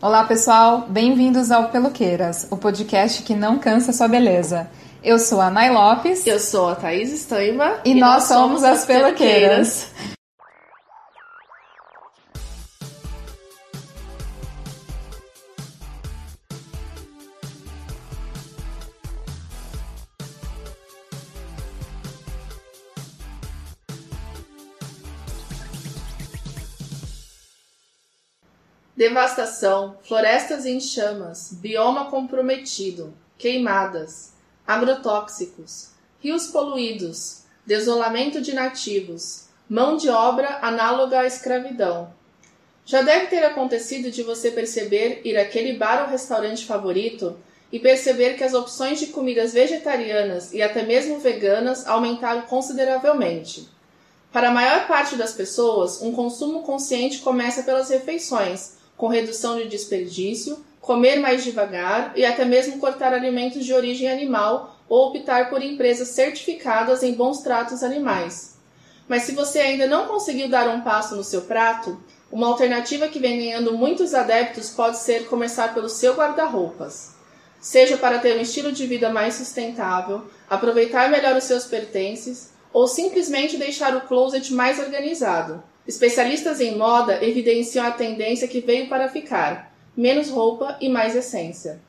Olá, pessoal, bem-vindos ao Peloqueiras, o podcast que não cansa sua beleza. Eu sou a Nay Lopes. Eu sou a Thaís Estaima. E, e nós, nós, somos as Peloqueiras. Peloqueiras. Devastação, florestas em chamas, bioma comprometido, queimadas, agrotóxicos, rios poluídos, desolamento de nativos, mão de obra análoga à escravidão. Já deve ter acontecido de você perceber ir àquele bar ou restaurante favorito e perceber que as opções de comidas vegetarianas e até mesmo veganas aumentaram consideravelmente. Para a maior parte das pessoas, um consumo consciente começa pelas refeições com redução de desperdício, comer mais devagar e até mesmo cortar alimentos de origem animal ou optar por empresas certificadas em bons tratos animais. Mas se você ainda não conseguiu dar um passo no seu prato, uma alternativa que vem ganhando muitos adeptos pode ser começar pelo seu guarda-roupas. Seja para ter um estilo de vida mais sustentável, aproveitar melhor os seus pertences ou simplesmente deixar o closet mais organizado. Especialistas em moda evidenciam a tendência que veio para ficar: menos roupa e mais essência.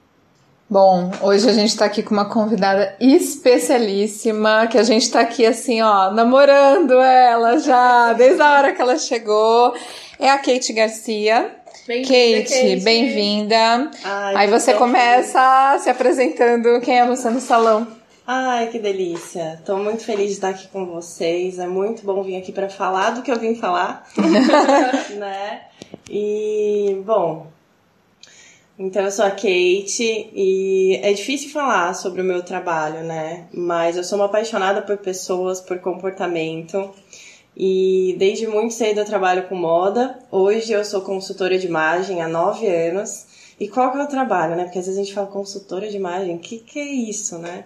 Bom, hoje a gente está aqui com uma convidada especialíssima, que a gente está aqui assim, ó, namorando ela já, desde a hora que ela chegou. É a Kate Garcia. Bem Kate, Kate. bem-vinda. Aí você começa se apresentando quem é você no salão. Ai, que delícia! Estou muito feliz de estar aqui com vocês. É muito bom vir aqui para falar do que eu vim falar, né? E bom, então eu sou a Kate e é difícil falar sobre o meu trabalho, né? Mas eu sou uma apaixonada por pessoas, por comportamento. E desde muito cedo eu trabalho com moda. Hoje eu sou consultora de imagem há nove anos. E qual que é o trabalho, né? Porque às vezes a gente fala consultora de imagem, o que, que é isso, né?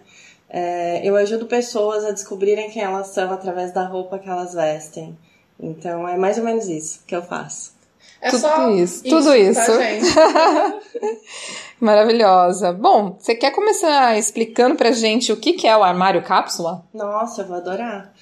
É, eu ajudo pessoas a descobrirem quem elas são através da roupa que elas vestem. Então é mais ou menos isso que eu faço. É tudo só isso, isso tudo isso. Tá, Maravilhosa. Bom, você quer começar explicando pra gente o que, que é o armário cápsula? Nossa, eu vou adorar.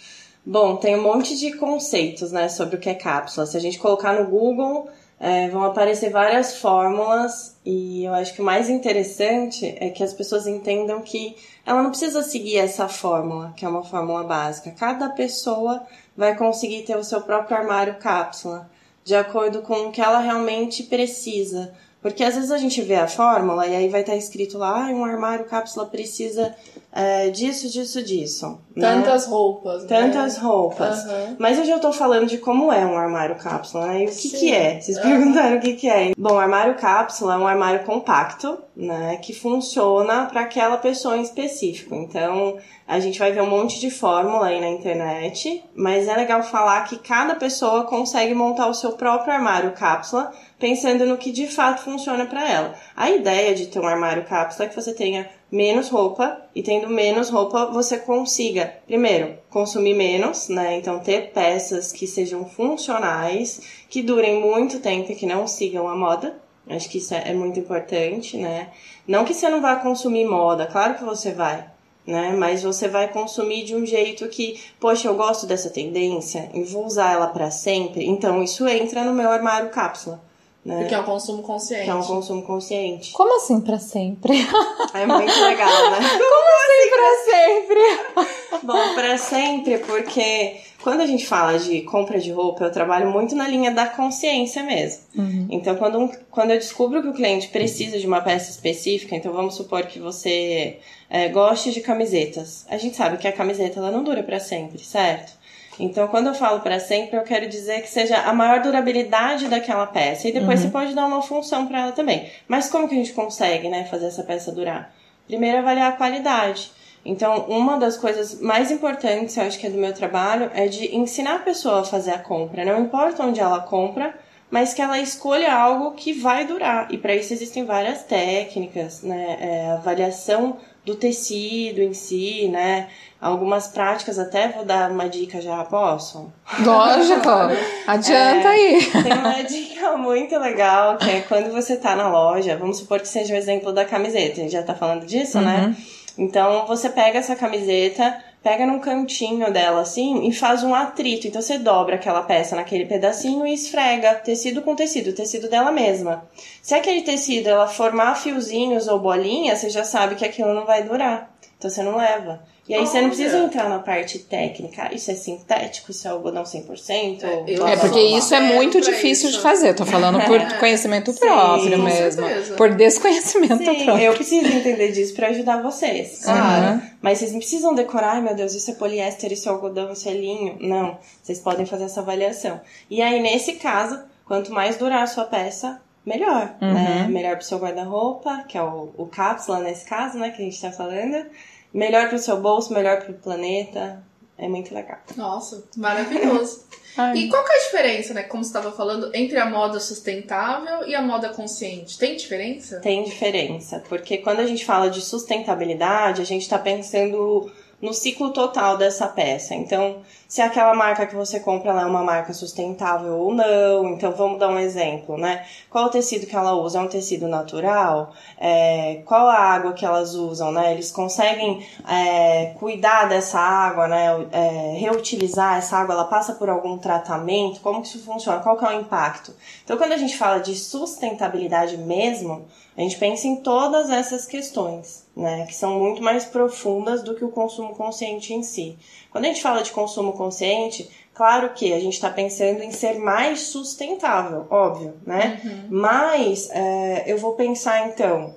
Bom, tem um monte de conceitos, né, sobre o que é cápsula. Se a gente colocar no Google, é, vão aparecer várias fórmulas e eu acho que o mais interessante é que as pessoas entendam que ela não precisa seguir essa fórmula, que é uma fórmula básica. Cada pessoa vai conseguir ter o seu próprio armário cápsula, de acordo com o que ela realmente precisa. Porque às vezes a gente vê a fórmula e aí vai estar escrito lá, ah, um armário cápsula precisa é, disso, disso, disso. Né? Tantas né? roupas. Tantas né? roupas. Uhum. Mas eu já estou falando de como é um armário cápsula, né? E o que, que é? Vocês uhum. perguntaram o que, que é. Bom, armário cápsula é um armário compacto, né? Que funciona para aquela pessoa em específico. Então, a gente vai ver um monte de fórmula aí na internet, mas é legal falar que cada pessoa consegue montar o seu próprio armário cápsula pensando no que de fato funciona para ela. A ideia de ter um armário cápsula é que você tenha menos roupa e tendo menos roupa você consiga, primeiro, consumir menos, né? Então ter peças que sejam funcionais, que durem muito tempo e que não sigam a moda. Acho que isso é muito importante, né? Não que você não vá consumir moda, claro que você vai, né? Mas você vai consumir de um jeito que, poxa, eu gosto dessa tendência e vou usar ela para sempre. Então isso entra no meu armário cápsula. Né? Porque é um consumo consciente. Que é um consumo consciente. Como assim para sempre? É muito legal, né? Como assim para sempre? Bom, para sempre, porque quando a gente fala de compra de roupa, eu trabalho muito na linha da consciência mesmo. Uhum. Então, quando, um, quando eu descubro que o cliente precisa de uma peça específica, então vamos supor que você é, goste de camisetas. A gente sabe que a camiseta ela não dura para sempre, certo? Então, quando eu falo para sempre, eu quero dizer que seja a maior durabilidade daquela peça. E depois uhum. você pode dar uma função para ela também. Mas como que a gente consegue, né, fazer essa peça durar? Primeiro, avaliar a qualidade. Então, uma das coisas mais importantes, eu acho que é do meu trabalho, é de ensinar a pessoa a fazer a compra. Não importa onde ela compra, mas que ela escolha algo que vai durar. E para isso existem várias técnicas, né? É, avaliação do tecido em si, né? Algumas práticas, até vou dar uma dica já, posso? Lógico, adianta é, aí. Tem uma dica muito legal, que é quando você tá na loja, vamos supor que seja o exemplo da camiseta, a gente já tá falando disso, né? uhum. né? Então você pega essa camiseta, pega num cantinho dela assim e faz um atrito. Então você dobra aquela peça naquele pedacinho e esfrega tecido com tecido, tecido dela mesma. Se aquele tecido ela formar fiozinhos ou bolinhas, você já sabe que aquilo não vai durar. Então você não leva. E aí Olha. você não precisa entrar na parte técnica. Isso é sintético, isso é algodão 100%? É, é porque isso é muito difícil isso. de fazer. Tô falando por conhecimento Sim, próprio mesmo. Certeza. Por desconhecimento Sim, próprio. Eu preciso entender disso para ajudar vocês. Claro. Uhum. Mas vocês não precisam decorar, ai meu Deus, isso é poliéster, isso é algodão, isso é linho. Não. Vocês podem fazer essa avaliação. E aí, nesse caso, quanto mais durar a sua peça, melhor, uhum. né? Melhor pro seu guarda-roupa, que é o, o cápsula nesse caso, né, que a gente tá falando melhor para o seu bolso, melhor para o planeta. É muito legal. Nossa, maravilhoso. e qual que é a diferença, né, como você estava falando, entre a moda sustentável e a moda consciente? Tem diferença? Tem diferença, porque quando a gente fala de sustentabilidade, a gente está pensando no ciclo total dessa peça. Então, se aquela marca que você compra é uma marca sustentável ou não. Então, vamos dar um exemplo, né? Qual o tecido que ela usa? É um tecido natural? É, qual a água que elas usam, né? Eles conseguem é, cuidar dessa água, né? É, reutilizar essa água, ela passa por algum tratamento? Como que isso funciona? Qual que é o impacto? Então, quando a gente fala de sustentabilidade mesmo, a gente pensa em todas essas questões, né, que são muito mais profundas do que o consumo consciente em si. Quando a gente fala de consumo consciente, claro que a gente está pensando em ser mais sustentável, óbvio, né? Uhum. Mas é, eu vou pensar então,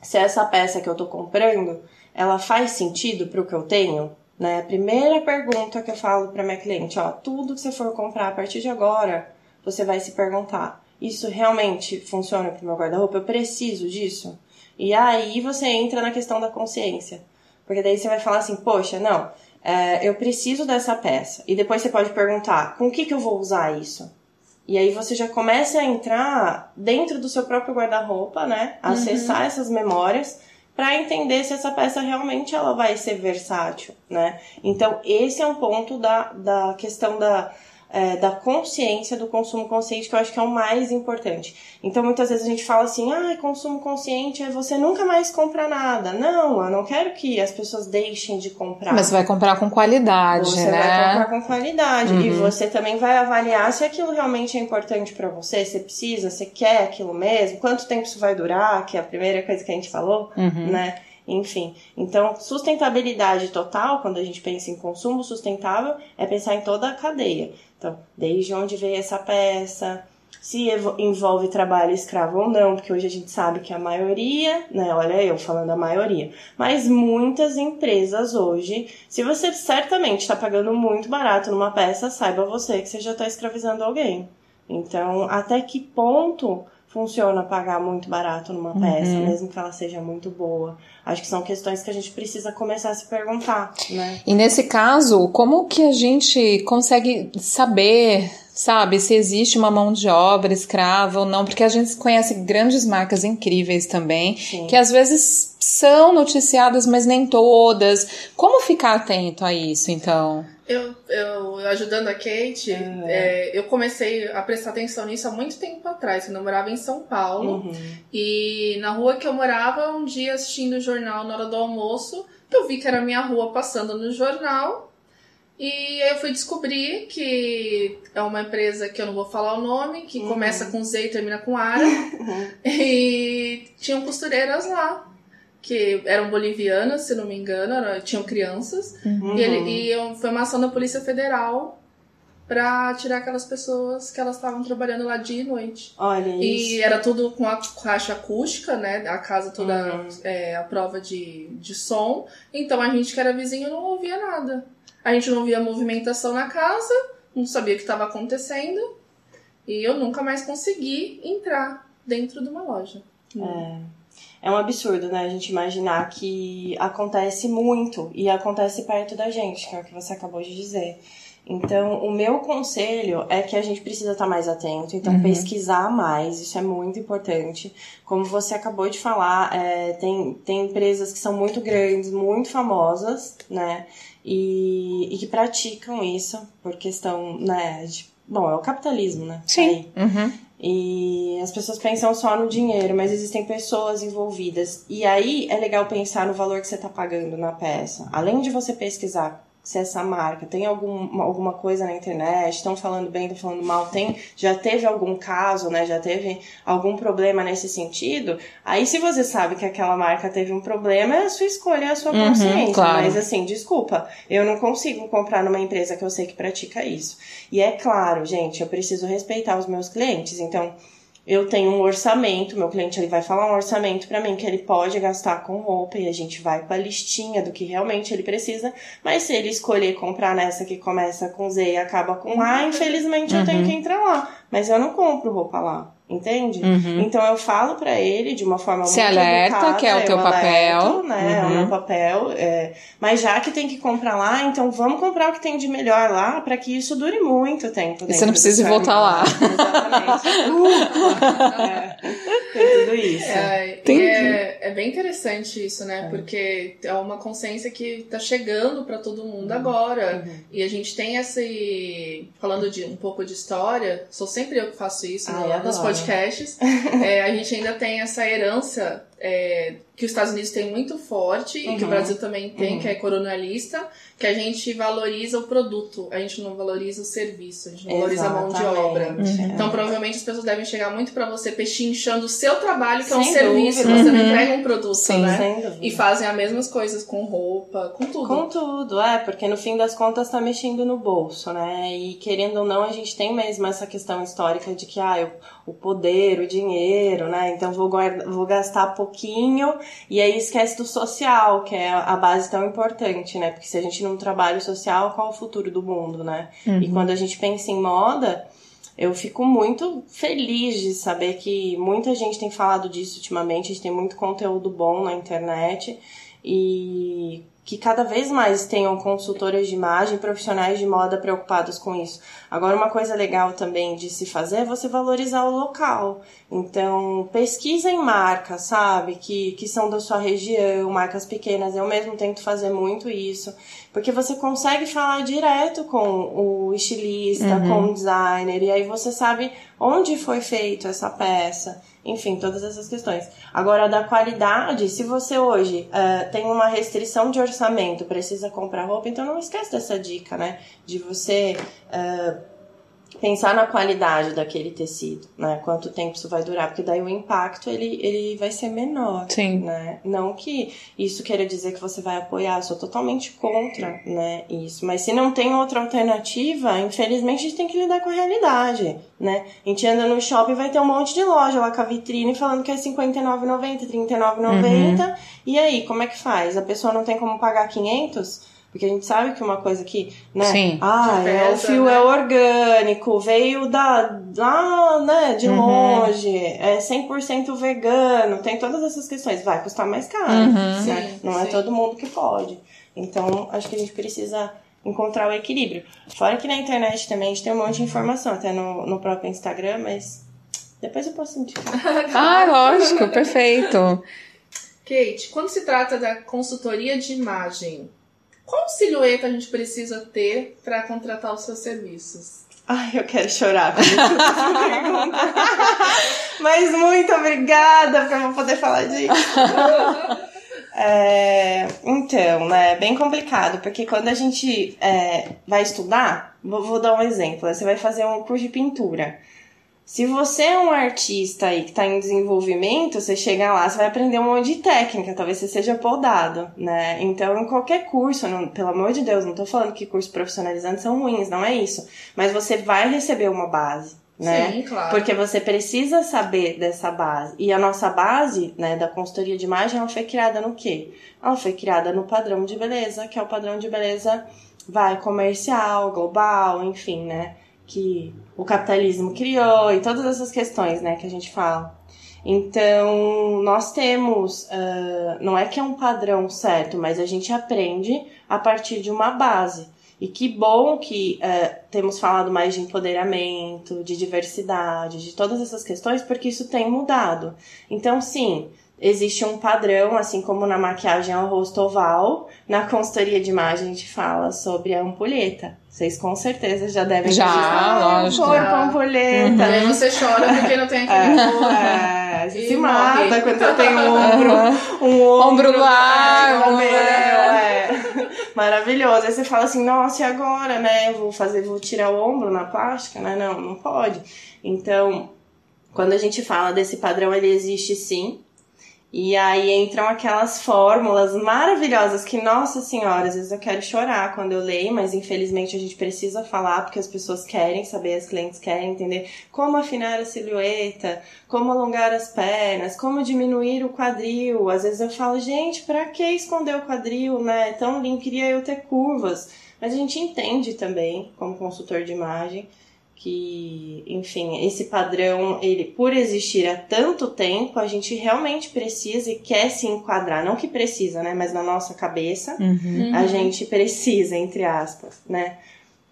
se essa peça que eu estou comprando, ela faz sentido para o que eu tenho? Né? A primeira pergunta que eu falo para minha cliente, ó, tudo que você for comprar a partir de agora, você vai se perguntar, isso realmente funciona para o meu guarda-roupa? Eu preciso disso? E aí você entra na questão da consciência. Porque daí você vai falar assim, poxa, não, é, eu preciso dessa peça. E depois você pode perguntar, com o que, que eu vou usar isso? E aí você já começa a entrar dentro do seu próprio guarda-roupa, né? Acessar uhum. essas memórias para entender se essa peça realmente ela vai ser versátil, né? Então esse é um ponto da, da questão da é, da consciência do consumo consciente, que eu acho que é o mais importante. Então, muitas vezes a gente fala assim, ah, consumo consciente é você nunca mais comprar nada. Não, eu não quero que as pessoas deixem de comprar. Mas você vai comprar com qualidade, você né? Você vai comprar com qualidade. Uhum. E você também vai avaliar se aquilo realmente é importante para você, você precisa, você quer aquilo mesmo, quanto tempo isso vai durar, que é a primeira coisa que a gente falou, uhum. né? Enfim, então sustentabilidade total, quando a gente pensa em consumo sustentável, é pensar em toda a cadeia. Então, desde onde veio essa peça, se envolve trabalho escravo ou não, porque hoje a gente sabe que a maioria, né, olha eu falando a maioria, mas muitas empresas hoje, se você certamente está pagando muito barato numa peça, saiba você que você já está escravizando alguém. Então, até que ponto funciona pagar muito barato numa peça, uhum. mesmo que ela seja muito boa. Acho que são questões que a gente precisa começar a se perguntar, né? E nesse caso, como que a gente consegue saber, sabe, se existe uma mão de obra escrava ou não? Porque a gente conhece grandes marcas incríveis também, Sim. que às vezes são noticiadas, mas nem todas. Como ficar atento a isso, então? Eu, eu ajudando a Kate, uhum. é, eu comecei a prestar atenção nisso há muito tempo atrás, quando eu morava em São Paulo. Uhum. E na rua que eu morava, um dia assistindo o jornal na hora do almoço, eu vi que era a minha rua passando no jornal. E aí eu fui descobrir que é uma empresa que eu não vou falar o nome, que uhum. começa com Z e termina com Ara. e tinham costureiras lá que eram bolivianas, se não me engano, eram, tinham crianças, uhum. e, ele, e foi uma ação da Polícia Federal para tirar aquelas pessoas que elas estavam trabalhando lá dia e noite. Olha isso. E era tudo com a caixa acústica, né? A casa toda uhum. é, a prova de, de som. Então a gente que era vizinho não ouvia nada. A gente não via movimentação na casa, não sabia o que estava acontecendo. E eu nunca mais consegui entrar dentro de uma loja. É é um absurdo, né? A gente imaginar que acontece muito e acontece perto da gente, que é o que você acabou de dizer. Então, o meu conselho é que a gente precisa estar mais atento, então uhum. pesquisar mais, isso é muito importante. Como você acabou de falar, é, tem, tem empresas que são muito grandes, muito famosas, né? E, e que praticam isso por questão, né? De, bom, é o capitalismo, né? Sim. Uhum. E as pessoas pensam só no dinheiro, mas existem pessoas envolvidas. E aí é legal pensar no valor que você está pagando na peça. Além de você pesquisar se essa marca tem algum, alguma coisa na internet, estão falando bem, estão falando mal, tem, já teve algum caso, né? Já teve algum problema nesse sentido. Aí, se você sabe que aquela marca teve um problema, é a sua escolha, é a sua uhum, consciência. Claro. Mas assim, desculpa, eu não consigo comprar numa empresa que eu sei que pratica isso. E é claro, gente, eu preciso respeitar os meus clientes. Então, eu tenho um orçamento, meu cliente ele vai falar um orçamento para mim que ele pode gastar com roupa e a gente vai com a listinha do que realmente ele precisa, mas se ele escolher comprar nessa que começa com Z e acaba com A, infelizmente uhum. eu tenho uhum. que entrar lá, mas eu não compro roupa lá. Entende? Uhum. Então eu falo para ele de uma forma Se muito alerta, educada, que é o teu papel. né? É o meu uhum. papel. É, mas já que tem que comprar lá, então vamos comprar o que tem de melhor lá para que isso dure muito tempo. E você não precisa voltar lá. Exatamente. uh, é, tem tudo isso. É, é, é, bem interessante isso, né? É. Porque é uma consciência que tá chegando para todo mundo uhum. agora. Uhum. E a gente tem esse. Falando de um pouco de história, sou sempre eu que faço isso ah, no, nos podcasts podcasts, é, a gente ainda tem essa herança é, que os Estados Unidos têm muito forte uhum. e que o uhum. Brasil também tem, uhum. que é coronalista, que a gente valoriza o produto, a gente não valoriza o serviço, a gente não valoriza a mão de obra. Uhum. Então, provavelmente as pessoas devem chegar muito para você pechinchando o seu trabalho, que Sem é um serviço, você não uhum. entrega um produto, Sim, né? E fazem as mesmas coisas com roupa, com tudo. Com tudo, é, porque no fim das contas tá mexendo no bolso, né? E querendo ou não, a gente tem mesmo essa questão histórica de que, ah, o poder, o dinheiro, né? Então vou, guarda, vou gastar pouquinho e aí esquece do social, que é a base tão importante, né? Porque se a gente não trabalha o social, qual é o futuro do mundo, né? Uhum. E quando a gente pensa em moda, eu fico muito feliz de saber que muita gente tem falado disso ultimamente, a gente tem muito conteúdo bom na internet e que cada vez mais tenham consultoras de imagem, profissionais de moda preocupados com isso. Agora, uma coisa legal também de se fazer é você valorizar o local. Então, pesquisa em marcas, sabe? Que, que são da sua região, marcas pequenas. Eu mesmo tento fazer muito isso. Porque você consegue falar direto com o estilista, uhum. com o designer, e aí você sabe onde foi feito essa peça enfim, todas essas questões. Agora, da qualidade, se você hoje uh, tem uma restrição de orçamento, precisa comprar roupa, então não esquece dessa dica, né? De você uh, pensar na qualidade daquele tecido, né? Quanto tempo isso vai durar, porque daí o impacto ele, ele vai ser menor, Sim. né? Não que isso queira dizer que você vai apoiar, eu sou totalmente contra, né, isso. Mas se não tem outra alternativa, infelizmente a gente tem que lidar com a realidade, né? A gente anda no shopping vai ter um monte de loja lá com a vitrine falando que é R$59,90, R$39,90, uhum. e aí, como é que faz? A pessoa não tem como pagar 500? Porque a gente sabe que uma coisa que, né? Sim. Ah, é, o fio né? é orgânico, veio da, lá, né, de uhum. longe, é 100% vegano, tem todas essas questões. Vai custar mais caro, uhum. né? Sim, Não é sim. é todo mundo que pode. Então, acho que a gente precisa encontrar o equilíbrio. Fora que na internet também a gente tem um monte de informação, até no, no próprio Instagram, mas depois eu posso indicar. ah, lógico, perfeito. Kate, quando se trata da consultoria de imagem, qual silhueta a gente precisa ter para contratar os seus serviços? Ai, eu quero chorar. Mas muito obrigada por eu poder falar disso. É, então, né, é bem complicado, porque quando a gente é, vai estudar, vou, vou, dar um exemplo, você vai fazer um curso de pintura. Se você é um artista aí que está em desenvolvimento, você chega lá, você vai aprender um monte de técnica, talvez você seja podado, né? Então, em qualquer curso, não, pelo amor de Deus, não estou falando que cursos profissionalizantes são ruins, não é isso. Mas você vai receber uma base, né? Sim, claro. Porque você precisa saber dessa base. E a nossa base, né, da consultoria de imagem, ela foi criada no quê? Ela foi criada no padrão de beleza, que é o padrão de beleza vai comercial, global, enfim, né? Que o capitalismo criou e todas essas questões, né, que a gente fala. Então, nós temos, uh, não é que é um padrão certo, mas a gente aprende a partir de uma base. E que bom que é, temos falado mais de empoderamento, de diversidade, de todas essas questões, porque isso tem mudado. Então, sim, existe um padrão, assim como na maquiagem ao rosto oval, na consultoria de imagem a gente fala sobre a ampulheta. Vocês com certeza já devem Já, ah, lógico. corpo Já. ampulheta. E aí você chora porque não tem aquele corpo. É, você E se morre. mata quando você tem um ombro, um ombro, Ombro largo, é, meu, é. Maravilhoso. Aí você fala assim, nossa, e agora, né? Eu vou fazer, vou tirar o ombro na plástica, né? Não, não pode. Então, quando a gente fala desse padrão, ele existe sim. E aí entram aquelas fórmulas maravilhosas que, nossa senhora, às vezes eu quero chorar quando eu leio, mas infelizmente a gente precisa falar porque as pessoas querem saber, as clientes querem entender como afinar a silhueta, como alongar as pernas, como diminuir o quadril. Às vezes eu falo, gente, pra que esconder o quadril, né? Tão lindo, queria eu ter curvas. Mas a gente entende também, como consultor de imagem, que, enfim, esse padrão, ele por existir há tanto tempo, a gente realmente precisa e quer se enquadrar, não que precisa, né, mas na nossa cabeça, Uhum. a gente precisa, entre aspas, né?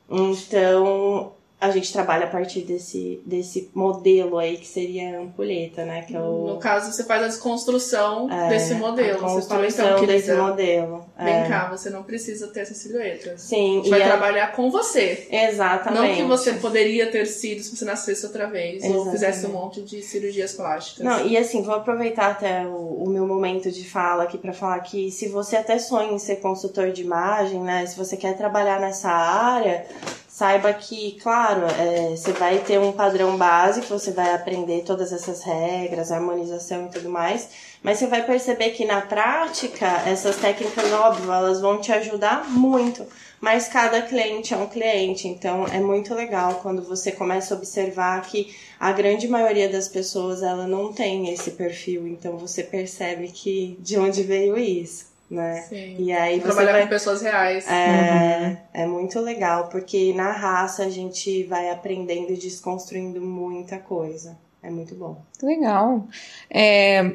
Então, a gente trabalha a partir desse, desse modelo aí que seria a ampulheta, né, que é o No caso, você faz a desconstrução é, desse modelo. a Você fala, construção então, desse modelo. vem é. cá, você não precisa ter essa silhueta. A Sim, gente vai é- trabalhar com você. exatamente. Não que você poderia ter sido se você nascesse outra vez ou Exatamente. fizesse um monte de cirurgias plásticas. Não, e assim, vou aproveitar até o, o meu momento de fala aqui para falar que se você até sonha em ser consultor de imagem, né? Se você quer trabalhar nessa área, saiba que, claro, é, você vai ter um padrão básico, você vai aprender todas essas regras, harmonização e tudo mais, mas você vai perceber que na prática, essas técnicas, óbvio, elas vão te ajudar muito. Mas cada cliente é um cliente, então é muito legal quando você começa a observar que a grande maioria das pessoas ela não tem esse perfil, então você percebe que de onde veio isso, né? Sim. E aí você Trabalhar vai com pessoas reais. é, é muito legal, porque na raça a gente vai aprendendo e desconstruindo muita coisa. É muito bom. Legal. É,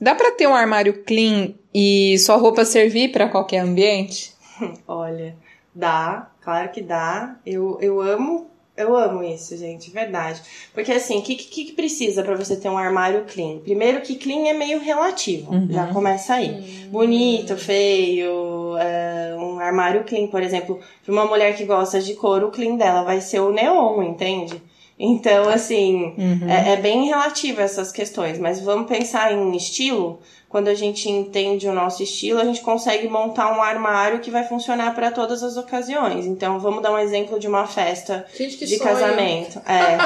dá pra ter um armário clean e sua roupa servir pra qualquer ambiente? Olha, dá, claro que dá. Eu, eu amo, eu amo isso, gente, verdade. Porque assim, o que, que, que precisa pra você ter um armário clean? Primeiro que clean é meio relativo, Uhum. já começa aí. Bonito, feio, é, um armário clean, por exemplo, pra uma mulher que gosta de cor, o clean dela vai ser o neon, entende? Então, assim, Uhum. é, é bem relativo essas questões, mas vamos pensar em estilo. Quando a gente entende o nosso estilo, a gente consegue montar um armário que vai funcionar para todas as ocasiões. Então, vamos dar um exemplo de uma festa Gente, de sonho. casamento. É, é.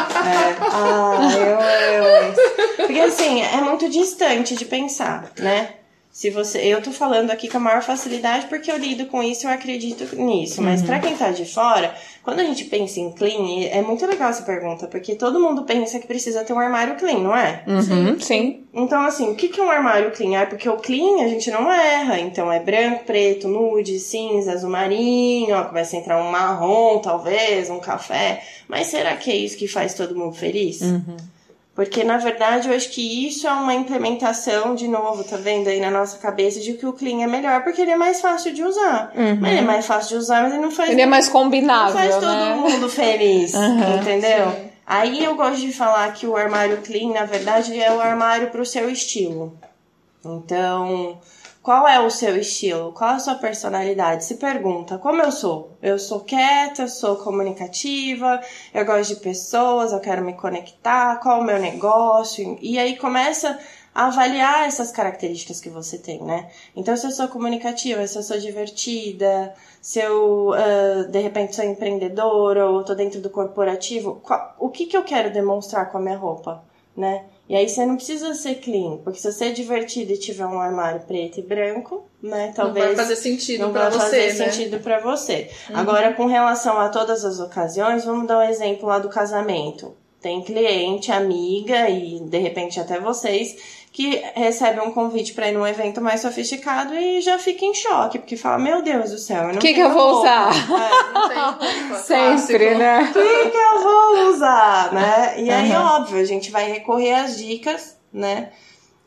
Ah, eu, eu. Porque assim, é muito distante de pensar, né? Se você, eu tô falando aqui com a maior facilidade porque eu lido com isso, eu acredito nisso. Mas pra quem tá de fora, quando a gente pensa em clean, é muito legal essa pergunta, porque todo mundo pensa que precisa ter um armário clean, não é? Uhum, sim. Então, assim, o que é um armário clean? Ah, porque o clean a gente não erra. Então, é branco, preto, nude, cinza, azul marinho, ó, vai ser entrar um marrom, talvez, um café. Mas será que é isso que faz todo mundo feliz? Uhum. Porque, na verdade, eu acho que isso é uma implementação, de novo, tá vendo aí na nossa cabeça, de que o clean é melhor porque ele é mais fácil de usar. Uhum. Mas ele é mais fácil de usar, mas ele não faz Ele é mais não combinável, faz todo né? mundo feliz, Uhum. entendeu? Sim. Aí eu gosto de falar que o armário clean, na verdade, é o armário pro seu estilo. Então, qual é o seu estilo? Qual é a sua personalidade? Se pergunta, como eu sou? Eu sou quieta, sou comunicativa, eu gosto de pessoas, eu quero me conectar, qual é o meu negócio? E aí começa a avaliar essas características que você tem, né? Então, se eu sou comunicativa, se eu sou divertida, se eu, ah, de repente, sou empreendedora ou tô dentro do corporativo, qual- o que, que eu quero demonstrar com a minha roupa, né? E aí você não precisa ser clean, porque se você é divertido e tiver um armário preto e branco, né, talvez Não vai fazer sentido vai você, fazer né? sentido pra você. Uhum. Agora, com relação a todas as ocasiões, vamos dar um exemplo lá do casamento. Tem cliente, amiga e de repente até vocês que recebem um convite pra ir num evento mais sofisticado e já fica em choque, porque fala: Meu Deus do céu, eu não O que, que eu vou roupa." usar? É. Não tem roupa. Sempre, Clássico. né? o que, que eu vou usar, né? E aí, Uhum. óbvio, a gente vai recorrer às dicas, né?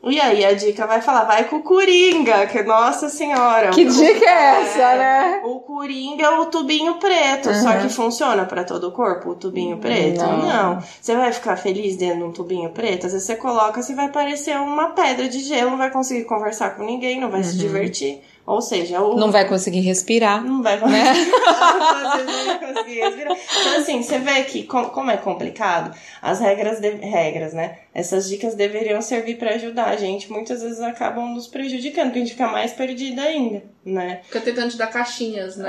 E aí a dica vai falar, vai com o Coringa, que nossa senhora. Que dica é essa, né? O Coringa é o tubinho preto, Uhum. só que funciona pra todo o corpo, o tubinho preto? Não. Não. Você vai ficar feliz dentro de um tubinho preto? Às vezes você coloca, você vai parecer uma pedra de gelo, não vai conseguir conversar com ninguém, não vai se divertir. Ou seja, o. Não vai conseguir respirar. não vai Né? Às vezes não vai conseguir respirar. Então, assim, você vê que com- como é complicado, as regras, de- regras, né? Essas dicas deveriam servir pra ajudar a gente. Muitas vezes acabam nos prejudicando, porque a gente fica mais perdida ainda, né? Fica tentando te dar caixinhas, né?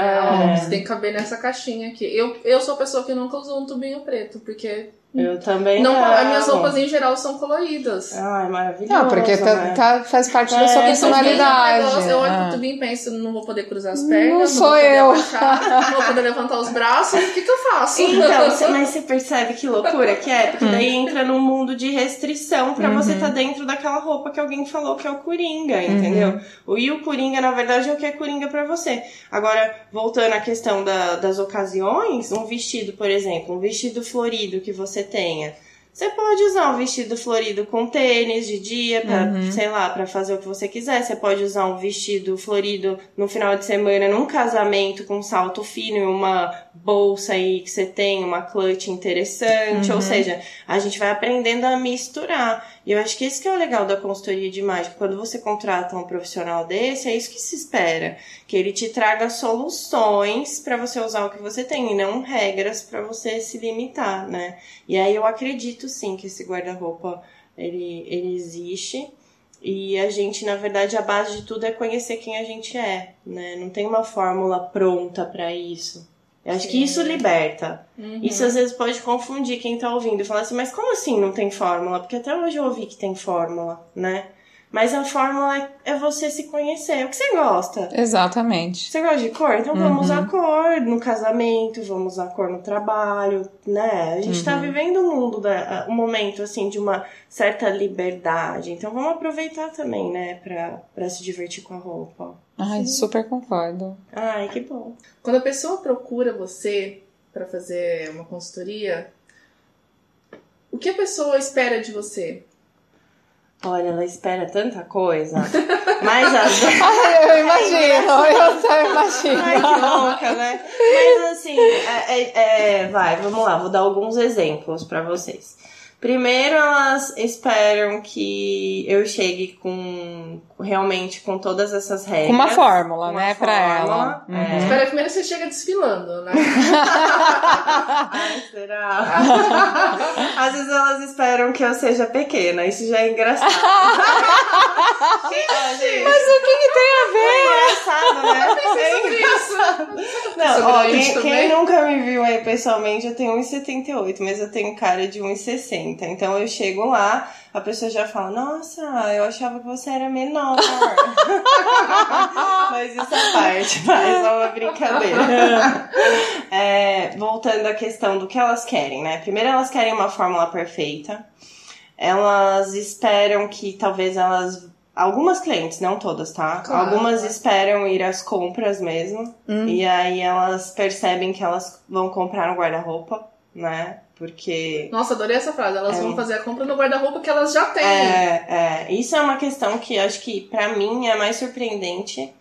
É. Você tem que caber nessa caixinha aqui. Eu, eu sou a pessoa que nunca usou um tubinho preto, porque Eu também não, não. as minhas roupas em geral são coloridas. Ai, maravilhoso. Não, porque tá, né? tá- faz parte da É, sua então, personalidade. Negócio, eu olho Ah. pro tubinho e penso, não vou poder cruzar as pernas, Não não, sou vou poder eu. abaixar, não vou poder levantar os braços, o que que eu faço? Então, você- mas você percebe que loucura que é? Porque daí entra num mundo de restrição pra você estar dentro daquela roupa que alguém falou que é o Coringa, entendeu? O e o Coringa, na verdade, é o que é Coringa pra você. Agora, voltando à questão da- das ocasiões, um vestido, por exemplo, um vestido florido que você tenha. Você pode usar um vestido florido com tênis de dia, pra, sei lá, pra fazer o que você quiser. Você pode usar um vestido florido no final de semana, num casamento, com um salto fino e uma bolsa aí que você tem, uma clutch interessante. Ou seja, a gente vai aprendendo a misturar. E eu acho que esse que é o legal da consultoria de mágica. Quando você contrata um profissional desse, é isso que se espera. Que ele te traga soluções pra você usar o que você tem e não regras pra você se limitar, né? E aí eu acredito sim que esse guarda-roupa ele, ele existe. E a gente, na verdade, a base de tudo é conhecer quem a gente é, né? Não tem uma fórmula pronta pra isso. Eu acho que Sim. isso liberta. Uhum. Isso às vezes pode confundir quem tá ouvindo e falar assim, mas como assim não tem fórmula? Porque até hoje eu ouvi que tem fórmula, né? Mas a fórmula é- é você se conhecer. O que você gosta? Exatamente. Você gosta de cor? Então vamos Uhum. usar cor no casamento, vamos usar cor no trabalho, né? A gente Uhum. tá vivendo um mundo, da, um momento assim de uma certa liberdade. Então vamos aproveitar também, né, pra, pra se divertir com a roupa. Ai, super concordo. Ai, que bom. Quando a pessoa procura você pra fazer uma consultoria, o que a pessoa espera de você? Olha, ela espera tanta coisa. Mas às vezes. Ai, eu imagino, eu só imagino. Ai, que louca, né? Mas assim, é, é- é, vai, vamos lá, vou dar alguns exemplos pra vocês. Primeiro, elas esperam que eu chegue com realmente com todas essas regras. Com uma fórmula, Uma né, pra ela. fórmula, é. Uhum. Espera primeiro você chega desfilando, né? Ai, será? Às vezes elas esperam que eu seja pequena, isso já é engraçado. Gente, Mas o que, que tem a ver? é engraçado, né? É Sobre isso. Não, ó, quem, quem nunca me viu aí pessoalmente, eu tenho 1,78, mas eu tenho cara de 1,60. Então eu chego lá, a pessoa já fala, nossa, eu achava que você era menor. mas isso é parte, vai, só uma brincadeira. É, voltando à questão do que elas querem, né? Primeiro elas querem uma fórmula perfeita. Elas esperam que talvez elas. Algumas clientes, não todas, tá? Claro, Algumas esperam ir às compras mesmo. E aí elas percebem que elas vão comprar no guarda-roupa, né? Porque. Nossa, adorei essa frase. Elas É. vão fazer a compra no guarda-roupa que elas já têm. É, é, isso é uma questão que acho que pra mim é mais surpreendente.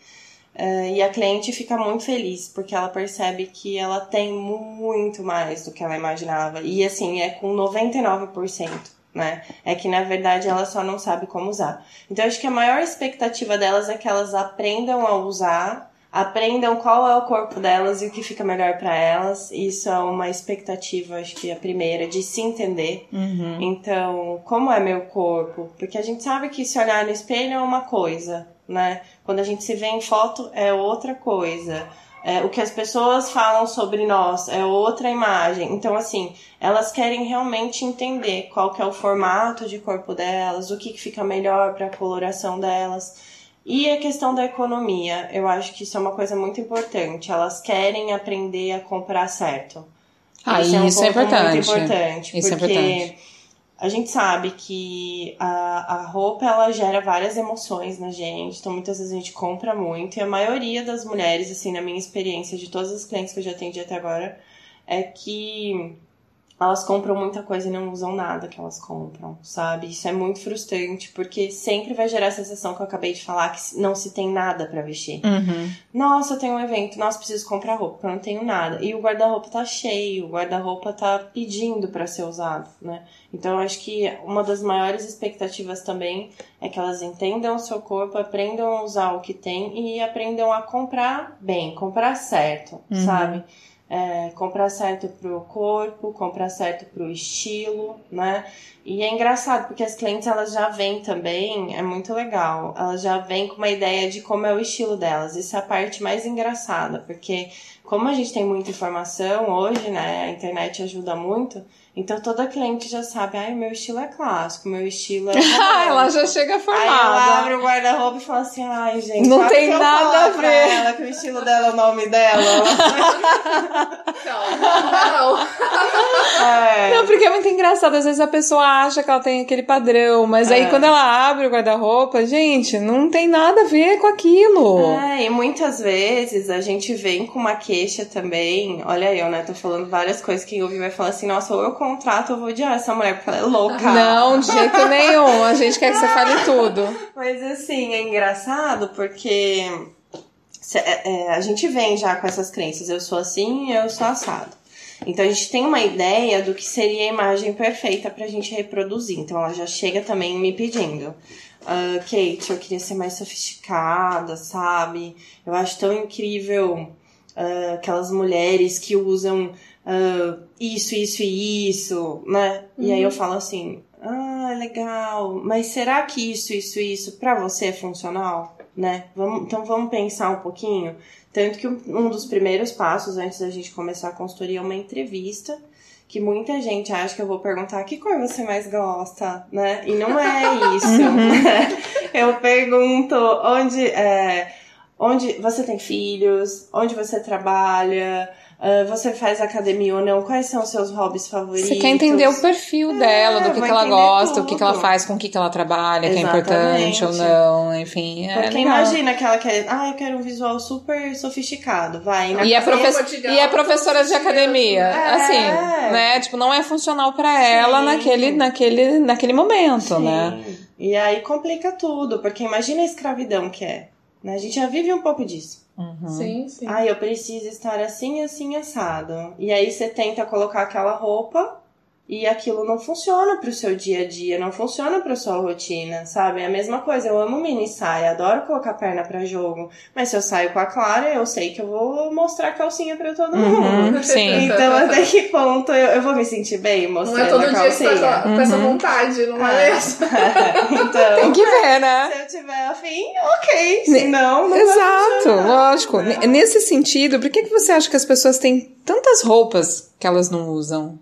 é, e a cliente fica muito feliz, porque ela percebe que ela tem muito mais do que ela imaginava. E assim, é com 99%, né? É que na verdade ela só não sabe como usar. Então acho que a maior expectativa delas é que elas aprendam a usar, aprendam qual é o corpo delas e o que fica melhor pra elas. Isso é uma expectativa, acho que a primeira, de se entender. Uhum. Então, como é meu corpo? Porque a gente sabe que se olhar no espelho é uma coisa, né? Quando a gente se vê em foto é outra coisa. É, o que as pessoas falam sobre nós é outra imagem. Então, assim, elas querem realmente entender qual que é o formato de corpo delas, o que, que fica melhor para a coloração delas. E a questão da economia, eu acho que isso é uma coisa muito importante. Elas querem aprender a comprar certo. Ah, Esse um isso é ponto muito importante. importante. Isso é porque importante. a gente sabe que a, a roupa ela gera várias emoções na gente, então muitas vezes a gente compra muito, e a maioria das mulheres, assim, na minha experiência de todas as clientes que eu já atendi até agora, é que elas compram muita coisa e não usam nada que elas compram, sabe? Isso é muito frustrante, porque sempre vai gerar a sensação que eu acabei de falar, que não se tem nada para vestir. Uhum. Nossa, eu tenho um evento, nossa, preciso comprar roupa, eu não tenho nada. E o guarda-roupa tá cheio, o guarda-roupa tá pedindo para ser usado, né? Então eu acho que uma das maiores expectativas também é que elas entendam o seu corpo, aprendam a usar o que tem e aprendam a comprar bem, comprar certo, Uhum. sabe? É, comprar certo pro corpo, comprar certo pro estilo, né? E é engraçado, porque as clientes elas já vêm também, é muito legal. Elas já vêm com uma ideia de como é o estilo delas. Isso é a parte mais engraçada, porque como a gente tem muita informação hoje, né? A internet ajuda muito. Então toda cliente já sabe, ai, meu estilo é clássico, meu estilo é. Ah, ela já romântico." chega Aí ela formada. abre o guarda-roupa e fala assim, ai, gente, Não tem nada a ver." ela que o estilo dela é o nome dela. Não, não, não. é. Não, porque é muito engraçado. Às vezes a pessoa acha que ela tem aquele padrão, mas aí É. quando ela abre o guarda-roupa, gente, não tem nada a ver com aquilo. É, e muitas vezes a gente vem com uma queixa também. Olha eu, né? Tô falando várias coisas que ouvir vai falar assim, nossa, ou eu contrato eu vou odiar essa mulher porque ela é louca. Não, de jeito nenhum. A gente quer que você fale tudo. Mas assim, é engraçado porque é, é, a gente vem já com essas crenças, eu sou assim, eu sou assado. Então a gente tem uma ideia do que seria a imagem perfeita pra gente reproduzir. Então ela já chega também me pedindo. "Ah, Kate, eu queria ser mais sofisticada, sabe? Eu acho tão incrível ah, aquelas mulheres que usam ah, isso, isso e isso, né? E aí eu falo assim, ah, legal, mas será que isso, isso e isso pra você é funcional? Né? Vamos, então vamos pensar um pouquinho. Tanto que um um dos primeiros passos antes da gente começar a consultoria é uma entrevista. Que muita gente acha que eu vou perguntar que cor você mais gosta, né? E não é isso. né? Eu pergunto onde, é, onde você tem filhos, onde você trabalha, ah, você faz academia ou não, quais são os seus hobbies favoritos. Você quer entender o perfil dela, do que, que ela gosta, o que, que ela tudo. faz, com o que, que ela trabalha, que é importante ou não, enfim. É Porque legal. imagina que ela quer, ah, eu quero um visual super sofisticado, vai. na E é, profe e é professora de academia. né? Assim, É. né? Tipo, não é funcional pra ela Sim. naquele, naquele, naquele momento, Sim. né? E aí complica tudo, porque imagina a escravidão que é. né? A gente já vive um pouco disso. Uhum. Sim, sim. Ah, eu preciso estar assim, assim, assado. E aí você tenta colocar aquela roupa e aquilo não funciona pro seu dia a dia, não funciona pra sua rotina, sabe? É a mesma coisa, eu amo mini saia, adoro colocar perna pra jogo, mas se eu saio com a Clara, eu sei que eu vou mostrar calcinha pra todo mundo. Uhum, sim. Então, até que ponto eu, eu vou me sentir bem Não mostrando é todo a dia que você calcinha? tá com essa Uhum. vontade, não é mesmo? então, Tem que ver, né? se eu tiver afim, ok. Se não, não Exato, lógico. né? N- Nesse sentido, por que, que você acha que as pessoas têm tantas roupas que elas não usam?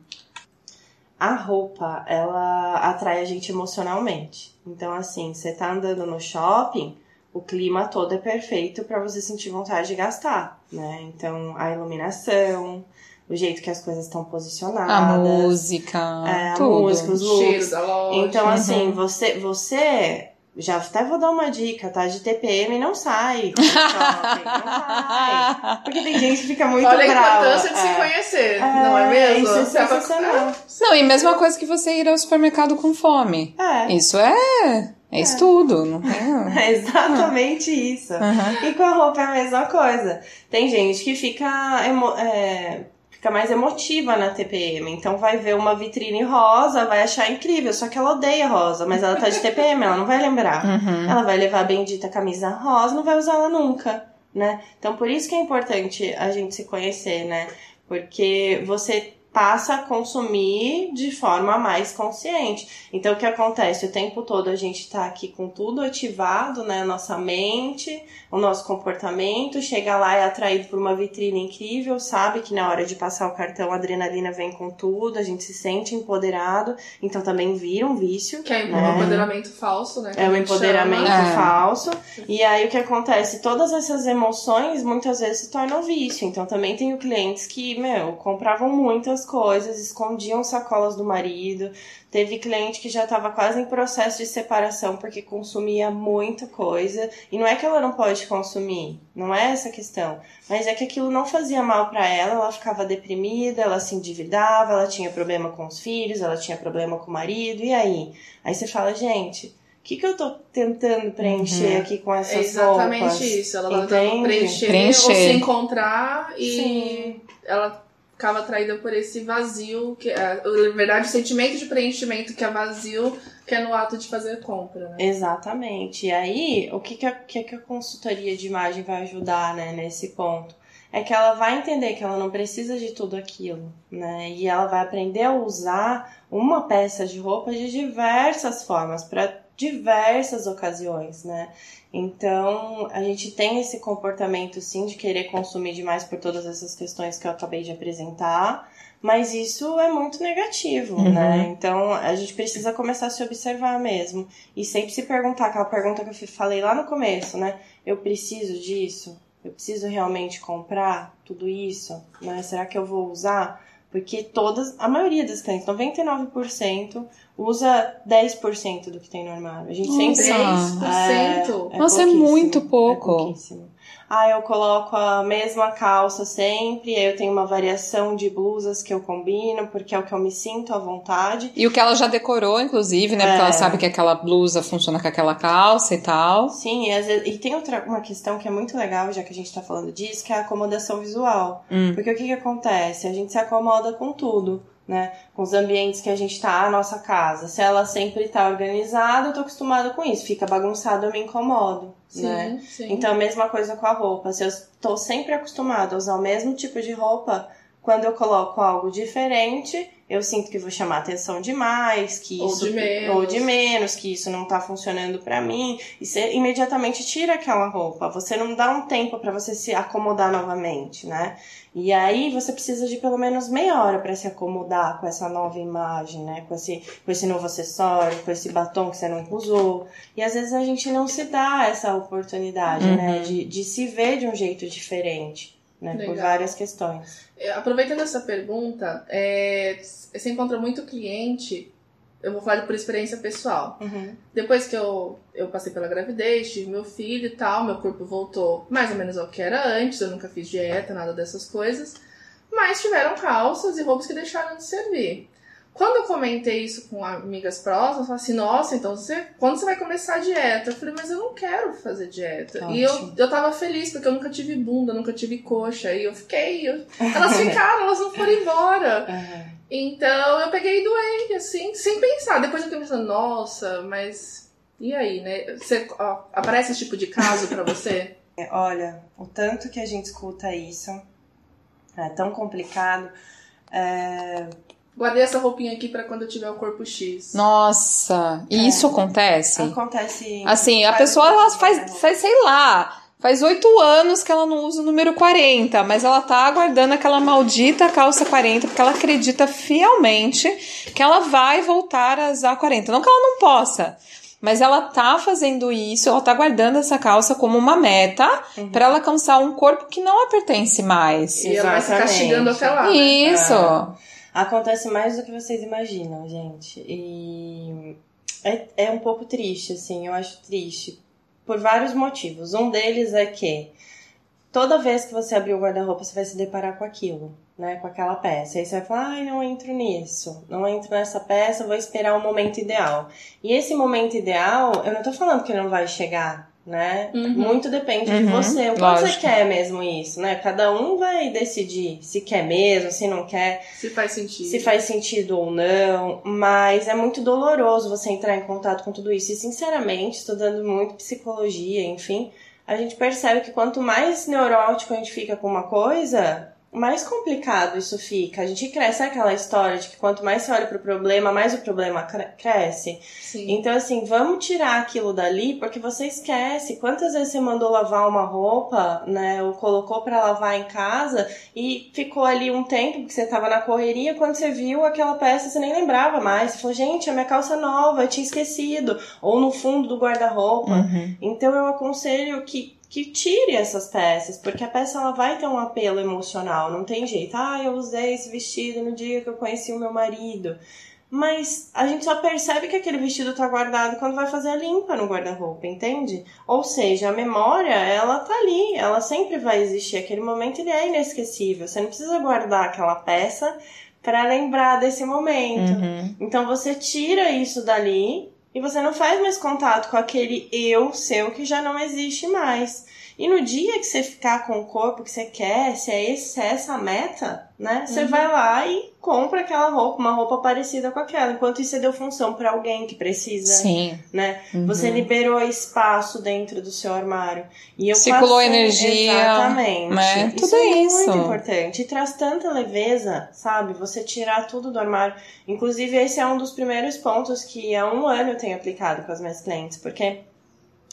A roupa, ela atrai a gente emocionalmente. Então, assim, você tá andando no shopping, o clima todo é perfeito pra você sentir vontade de gastar, né? Então, a iluminação, o jeito que as coisas estão posicionadas. A música, é, a tudo. música, os looks. cheiro da loja. Então, assim, Uhum. você, você. Já até vou dar uma dica, tá? De TPM não sai. shopping, não sai. Porque tem gente que fica muito Olha a brava. importância de se É. conhecer, não é mesmo? Isso é Você vai- sensacional. Não, e mesma coisa que você ir ao supermercado com fome. É. Isso é, é estudo, não tem? É exatamente isso. Uhum. E com a roupa é a mesma coisa. Tem gente que fica, emo- é, fica mais emotiva na TPM. Então vai ver uma vitrine rosa, vai achar incrível. Só que ela odeia rosa, mas ela tá de TPM, ela não vai lembrar. Uhum. Ela vai levar a bendita camisa rosa, não vai usar ela nunca, né? Então por isso que é importante a gente se conhecer, né? Porque você passa a consumir de forma mais consciente. Então o que acontece? O tempo todo a gente tá aqui com tudo ativado, né? Nossa mente, o nosso comportamento, chega lá é atraído por uma vitrine incrível, sabe que na hora de passar o cartão a adrenalina vem com tudo, a gente se sente empoderado, então também vira um vício. Que é um né? empoderamento falso, né? que É um empoderamento chama. É. falso. E aí o que acontece? Todas essas emoções muitas vezes se tornam vício. Então também tenho clientes que, meu, compravam muitas as coisas, escondiam sacolas do marido. Teve cliente que já estava quase em processo de separação porque consumia muita coisa. E não é que ela não pode consumir, não é essa a questão. Mas é que aquilo não fazia mal para ela, ela ficava deprimida, ela se endividava, ela tinha problema com os filhos, ela tinha problema com o marido, e aí? Aí você fala, gente, o que, que eu tô tentando preencher Uhum. aqui com essas É exatamente roupas? isso. Ela Entende? tentando preencher, Preencher. ou se encontrar e Sim. ela ficava atraída por esse vazio, que é, na verdade, o sentimento de preenchimento que é vazio, que é no ato de fazer compra, né? Exatamente. E aí, o que, que, a, que, que a consultoria de imagem vai ajudar, né, nesse ponto? É que ela vai entender que ela não precisa de tudo aquilo, né? E ela vai aprender a usar uma peça de roupa de diversas formas, para diversas ocasiões, né? Então, a gente tem esse comportamento, sim, de querer consumir demais por todas essas questões que eu acabei de apresentar, mas isso é muito negativo, Uhum. né? Então, a gente precisa começar a se observar mesmo. E sempre se perguntar, aquela pergunta que eu falei lá no começo, né? Eu preciso disso? Eu preciso realmente comprar tudo isso? Né? Será que eu vou usar? Porque todas, a maioria das clientes, 99%, usa 10% do que tem no armário. A gente Nossa. sempre 10%? Nossa, é pouquíssimo, muito pouco. É pouquíssimo. Ah, eu coloco a mesma calça sempre, aí eu tenho uma variação de blusas que eu combino, porque é o que eu me sinto à vontade. E o que ela já decorou, inclusive, né? Porque É. ela sabe que aquela blusa funciona com aquela calça e tal. Sim, e, às vezes- e tem outra uma questão que é muito legal, já que a gente tá falando disso, que é a acomodação visual. Hum. Porque o que que acontece? A gente se acomoda com tudo, né? Com os ambientes que a gente tá, a nossa casa. Se ela sempre tá organizada, eu tô acostumada com isso. Fica bagunçado, eu me incomodo, Sim, né? sim. Então, a mesma coisa com a roupa. Se eu estou sempre acostumada a usar o mesmo tipo de roupa, quando eu coloco algo diferente, eu sinto que vou chamar atenção demais, que Ou isso de menos. ou de menos, que isso não tá funcionando pra mim, e você imediatamente tira aquela roupa. Você não dá um tempo pra você se acomodar novamente, né? E aí você precisa de pelo menos meia hora pra se acomodar com essa nova imagem, né? Com esse, com esse novo acessório, com esse batom que você não usou. E às vezes a gente não se dá essa oportunidade, Uhum. né? De, de se ver de um jeito diferente, né? Por várias questões. É, Aproveitando essa pergunta, é, você encontra muito cliente, eu vou falar por experiência pessoal. Uhum. Depois que eu, eu passei pela gravidez, tive meu filho e tal, meu corpo voltou mais ou menos ao que era antes, eu nunca fiz dieta, nada dessas coisas. Mas tiveram calças e roupas que deixaram de servir. Quando eu comentei isso com amigas próximas, falaram assim, nossa, então você, quando você vai começar a dieta? Eu falei, mas eu não quero fazer dieta. E eu, Ótimo. eu tava feliz, porque eu nunca tive bunda, nunca tive coxa. E eu fiquei, eu- elas ficaram, elas não foram embora. Uhum. Então eu peguei e doei, assim, sem pensar. Depois eu fiquei pensando, nossa, mas e aí, né? Você, ó, aparece esse tipo de caso pra você? É, Olha, o tanto que a gente escuta isso é tão complicado. É, Guardei essa roupinha aqui pra quando eu tiver o corpo X. Nossa, e É. isso acontece? acontece. Assim, a pessoa ela faz, faz, sei lá, faz oito anos que ela não usa o número 40, mas ela tá aguardando aquela maldita calça 40, porque ela acredita fielmente que ela vai voltar a usar 40. Não que ela não possa, mas ela tá fazendo isso, ela tá guardando essa calça como uma meta Uhum. pra ela alcançar um corpo que não a pertence mais. E ela vai se Exatamente. castigando até lá. né? Isso. Acontece mais do que vocês imaginam, gente. E é, é um pouco triste, assim, eu acho triste. Por vários motivos. Um deles é que toda vez que você abrir o guarda-roupa, você vai se deparar com aquilo, né? Com aquela peça. Aí você vai falar, ai, não entro nisso. Não entro nessa peça, vou esperar o momento ideal. E esse momento ideal, eu não tô falando que não vai chegar, né? Uhum. Muito depende de Uhum, você. O quanto você quer mesmo isso, né? Cada um vai decidir se quer mesmo, se não quer Se faz sentido. se faz sentido ou não, mas é muito doloroso você entrar em contato com tudo isso. E sinceramente, estudando muito psicologia, enfim, a gente percebe que quanto mais neurótico a gente fica com uma coisa, mais complicado isso fica. A gente cresce, aquela história de que quanto mais você olha pro problema, mais o problema cre- cresce. Sim. Então, assim, vamos tirar aquilo dali, porque você esquece. Quantas vezes você mandou lavar uma roupa, né? Ou colocou pra lavar em casa e ficou ali um tempo que você tava na correria, quando você viu aquela peça, você nem lembrava mais. Você falou, gente, a minha calça é nova, eu tinha esquecido. Ou no fundo do guarda-roupa. Uhum. Então eu aconselho que que tire essas peças, porque a peça ela vai ter um apelo emocional, não tem jeito. Ah, eu usei esse vestido no dia que eu conheci o meu marido. Mas a gente só percebe que aquele vestido tá guardado quando vai fazer a limpa no guarda-roupa, entende? Ou seja, a memória, ela tá ali, ela sempre vai existir. Aquele momento ele é inesquecível. Você não precisa guardar aquela peça para lembrar desse momento. Uhum. Então você tira isso dali e você não faz mais contato com aquele eu seu que já não existe mais. E no dia que você ficar com o corpo que você quer, se é, esse, se é essa a meta, né? Você uhum. vai lá e compra aquela roupa, uma roupa parecida com aquela. Enquanto isso você deu função para alguém que precisa, Sim. né? Uhum. Você liberou espaço dentro do seu armário. E eu Circulou passei, energia. Exatamente. Né? Tudo isso é isso. muito importante. E traz tanta leveza, sabe? Você tirar tudo do armário. Inclusive, esse é um dos primeiros pontos que há um ano eu tenho aplicado com as minhas clientes, porque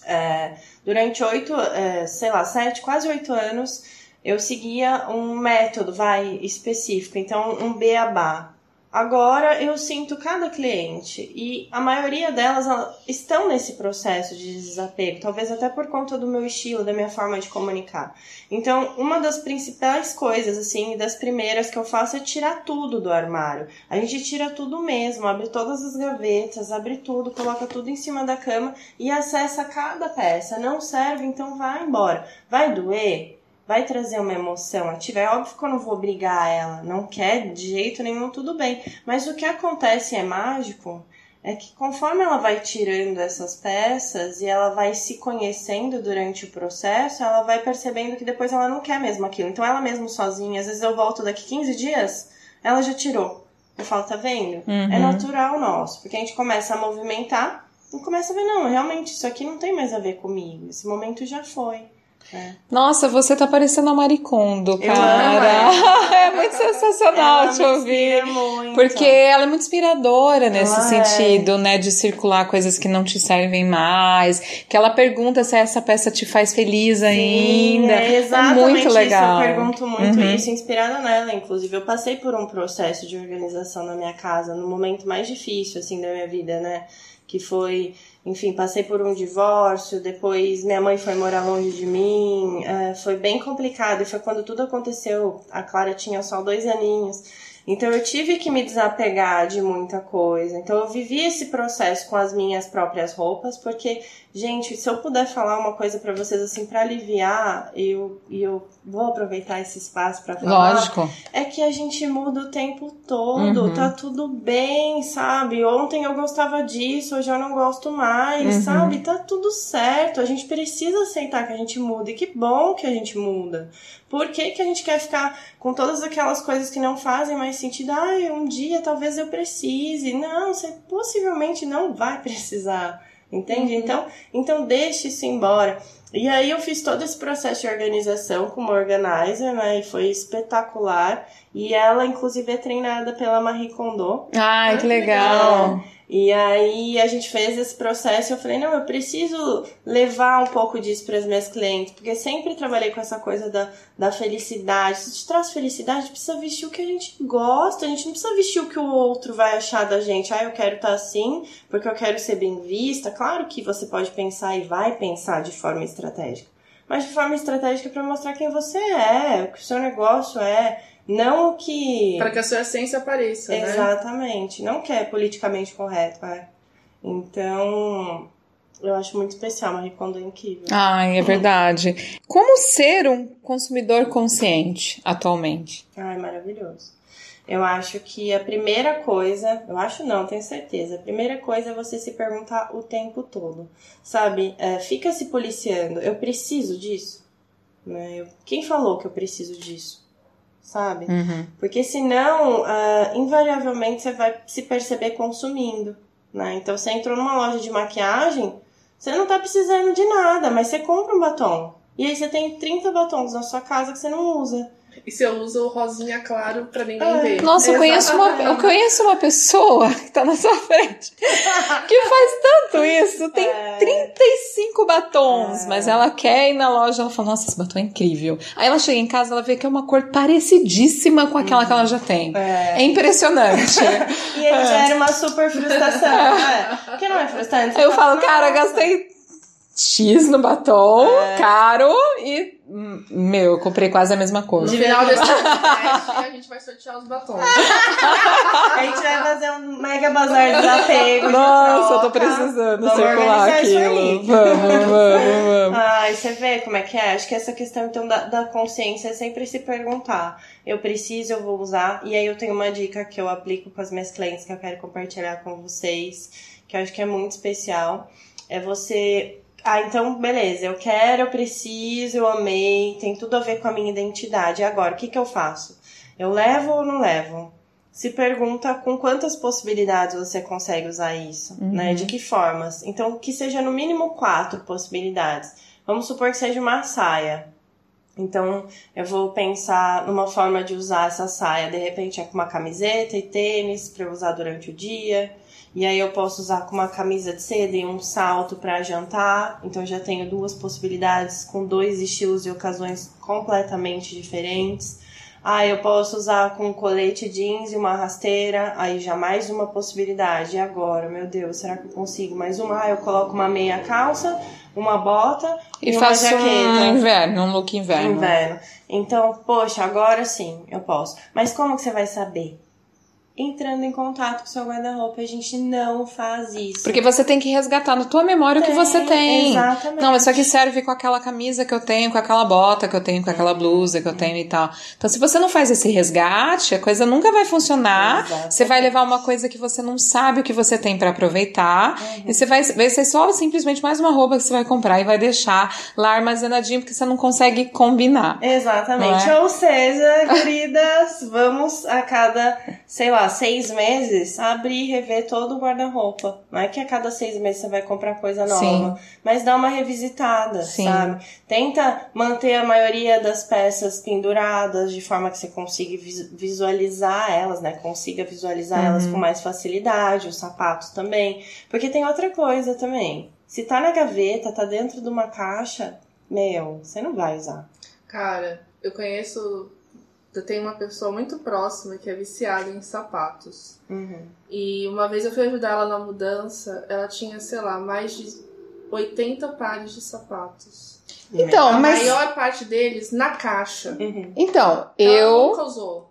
é, durante oito, é, sei lá, sete, quase oito anos, eu seguia um método, vai, específico. Então, um beabá. Agora eu sinto cada cliente e a maioria delas estão nesse processo de desapego, talvez até por conta do meu estilo, da minha forma de comunicar. Então, uma das principais coisas, assim, das primeiras que eu faço é tirar tudo do armário. A gente tira tudo mesmo, abre todas as gavetas, abre tudo, coloca tudo em cima da cama e acessa cada peça. Não serve, então vai embora. Vai doer? Vai trazer uma emoção ativa. É óbvio que eu não vou obrigar ela, não quer de jeito nenhum, tudo bem. Mas o que acontece é mágico é que conforme ela vai tirando essas peças e ela vai se conhecendo durante o processo, ela vai percebendo que depois ela não quer mesmo aquilo. Então ela mesmo sozinha, às vezes eu volto daqui 15 dias, ela já tirou. Eu falo, tá vendo? É uhum. É natural nosso, porque a gente começa a movimentar e começa a ver, não, realmente isso aqui não tem mais a ver comigo. Esse momento já foi. É. Nossa, você tá parecendo a Maricondo, cara. é muito sensacional ela te ouvir. Muito. Porque ela é muito inspiradora nesse ela é. sentido, é. né? De circular coisas que não te servem mais. Que ela pergunta se essa peça te faz feliz ainda. é exatamente é muito legal. Isso, eu pergunto muito uhum. isso, inspirada nela, inclusive. Eu passei por um processo de organização na minha casa, no momento mais difícil, assim, da minha vida, né? Que foi enfim, passei por um divórcio, depois minha mãe foi morar longe de mim, uh, foi bem complicado. E foi quando tudo aconteceu. A Clara tinha só dois aninhos. Então eu tive que me desapegar de muita coisa. Então eu vivi esse processo com as minhas próprias roupas, porque, gente, se eu puder falar uma coisa para vocês assim para aliviar, eu e eu vou aproveitar esse espaço para falar. Lógico. É que a gente muda o tempo todo, uhum. tá tudo bem, sabe? Ontem eu gostava disso, hoje eu não gosto mais, uhum. sabe? Tá tudo certo. A gente precisa aceitar que a gente muda e que bom que a gente muda. Por que, que a gente quer ficar com todas aquelas coisas que não fazem mais sentido? Ah, um dia talvez eu precise. Não, você possivelmente não vai precisar. Entende? Então, então deixe isso embora. E aí eu fiz todo esse processo de organização com uma organizer, né? E foi espetacular. E ela, inclusive, é treinada pela Marie Kondo. Ai, que legal. legal. E aí a gente fez esse processo e eu falei, não, eu preciso levar um pouco disso para as minhas clientes, porque sempre trabalhei com essa coisa da, da felicidade. Se te traz felicidade, precisa vestir o que a gente gosta, a gente não precisa vestir o que o outro vai achar da gente. Ah, eu quero estar tá assim, porque eu quero ser bem vista. Claro que você pode pensar e vai pensar de forma estratégica. Mas de forma estratégica para mostrar quem você é, o que o seu negócio é, não que. Para que a sua essência apareça, né? Exatamente. Não que é politicamente correto, é. Então, eu acho muito especial, Marie Kondo é incrível. Ai, é verdade. Como ser um consumidor consciente atualmente? Ai, maravilhoso. Eu acho que a primeira coisa, eu acho não, tenho certeza. A primeira coisa é você se perguntar o tempo todo, sabe? É, fica se policiando. Eu preciso disso? Né? Eu, quem falou que eu preciso disso? Sabe? Uhum. Porque senão, uh, invariavelmente, você vai se perceber consumindo, né? Então, você entrou numa loja de maquiagem, você não tá precisando de nada, mas você compra um batom. E aí você tem 30 batons na sua casa que você não usa. E se eu uso rosinha claro pra ninguém é. ver. Nossa, eu conheço, uma, eu conheço uma pessoa que tá na sua frente que faz tanto isso. Tem é. 35 batons, é. mas ela quer ir na loja. Ela fala: Nossa, esse batom é incrível. Aí ela chega em casa ela vê que é uma cor parecidíssima com aquela que ela já tem. É, é impressionante. e aí gera uma super frustração, é? Que não é frustrante. Eu fala, falo, cara, gastei X no batom, é. caro, e, meu, eu comprei quase a mesma coisa. No final desse podcast, a gente vai sortear os batons. a gente vai fazer um mega bazar de desapego. Nossa, eu tô precisando vamos circular aquilo. Vamos, vamos, vamos. Ai, você vê como é que é? Acho que essa questão, então, da, da consciência é sempre se perguntar. Eu preciso, eu vou usar. E aí eu tenho uma dica que eu aplico com as minhas clientes que eu quero compartilhar com vocês, que eu acho que é muito especial. É você ah, então beleza, eu quero, eu preciso, eu amei, tem tudo a ver com a minha identidade. E agora, o que, que eu faço? Eu levo ou não levo? Se pergunta com quantas possibilidades você consegue usar isso, uhum. né? De que formas? Então, que seja no mínimo quatro possibilidades. Vamos supor que seja uma saia. Então, eu vou pensar numa forma de usar essa saia. De repente, é com uma camiseta e tênis para usar durante o dia e aí eu posso usar com uma camisa de seda e um salto para jantar. Então já tenho duas possibilidades com dois estilos e ocasiões completamente diferentes. Ah, eu posso usar com um colete jeans e uma rasteira, aí já mais uma possibilidade. E agora, meu Deus, será que eu consigo mais uma? Ah, eu coloco uma meia calça, uma bota e, e faço uma jaqueta. um inverno, um look inverno. Inverno. Então, poxa, agora sim, eu posso. Mas como que você vai saber? Entrando em contato com o seu guarda-roupa. A gente não faz isso. Porque você tem que resgatar na tua memória tem, o que você tem. Exatamente. Não, isso aqui serve com aquela camisa que eu tenho, com aquela bota que eu tenho, com aquela blusa que eu tenho e tal. Então, se você não faz esse resgate, a coisa nunca vai funcionar. Exatamente. Você vai levar uma coisa que você não sabe o que você tem para aproveitar. Uhum. E você vai, vai ser só simplesmente mais uma roupa que você vai comprar e vai deixar lá armazenadinho porque você não consegue combinar. Exatamente. É? Ou seja, queridas, vamos a cada, sei lá, seis meses, abrir e rever todo o guarda-roupa. Não é que a cada seis meses você vai comprar coisa nova, Sim. mas dá uma revisitada, Sim. sabe? Tenta manter a maioria das peças penduradas de forma que você consiga visualizar elas, né? Consiga visualizar uhum. elas com mais facilidade, os sapatos também. Porque tem outra coisa também. Se tá na gaveta, tá dentro de uma caixa, meu, você não vai usar. Cara, eu conheço eu tenho uma pessoa muito próxima que é viciada em sapatos. Uhum. E uma vez eu fui ajudar ela na mudança, ela tinha, sei lá, mais de 80 pares de sapatos. Então, a mas... maior parte deles na caixa. Uhum. Então, eu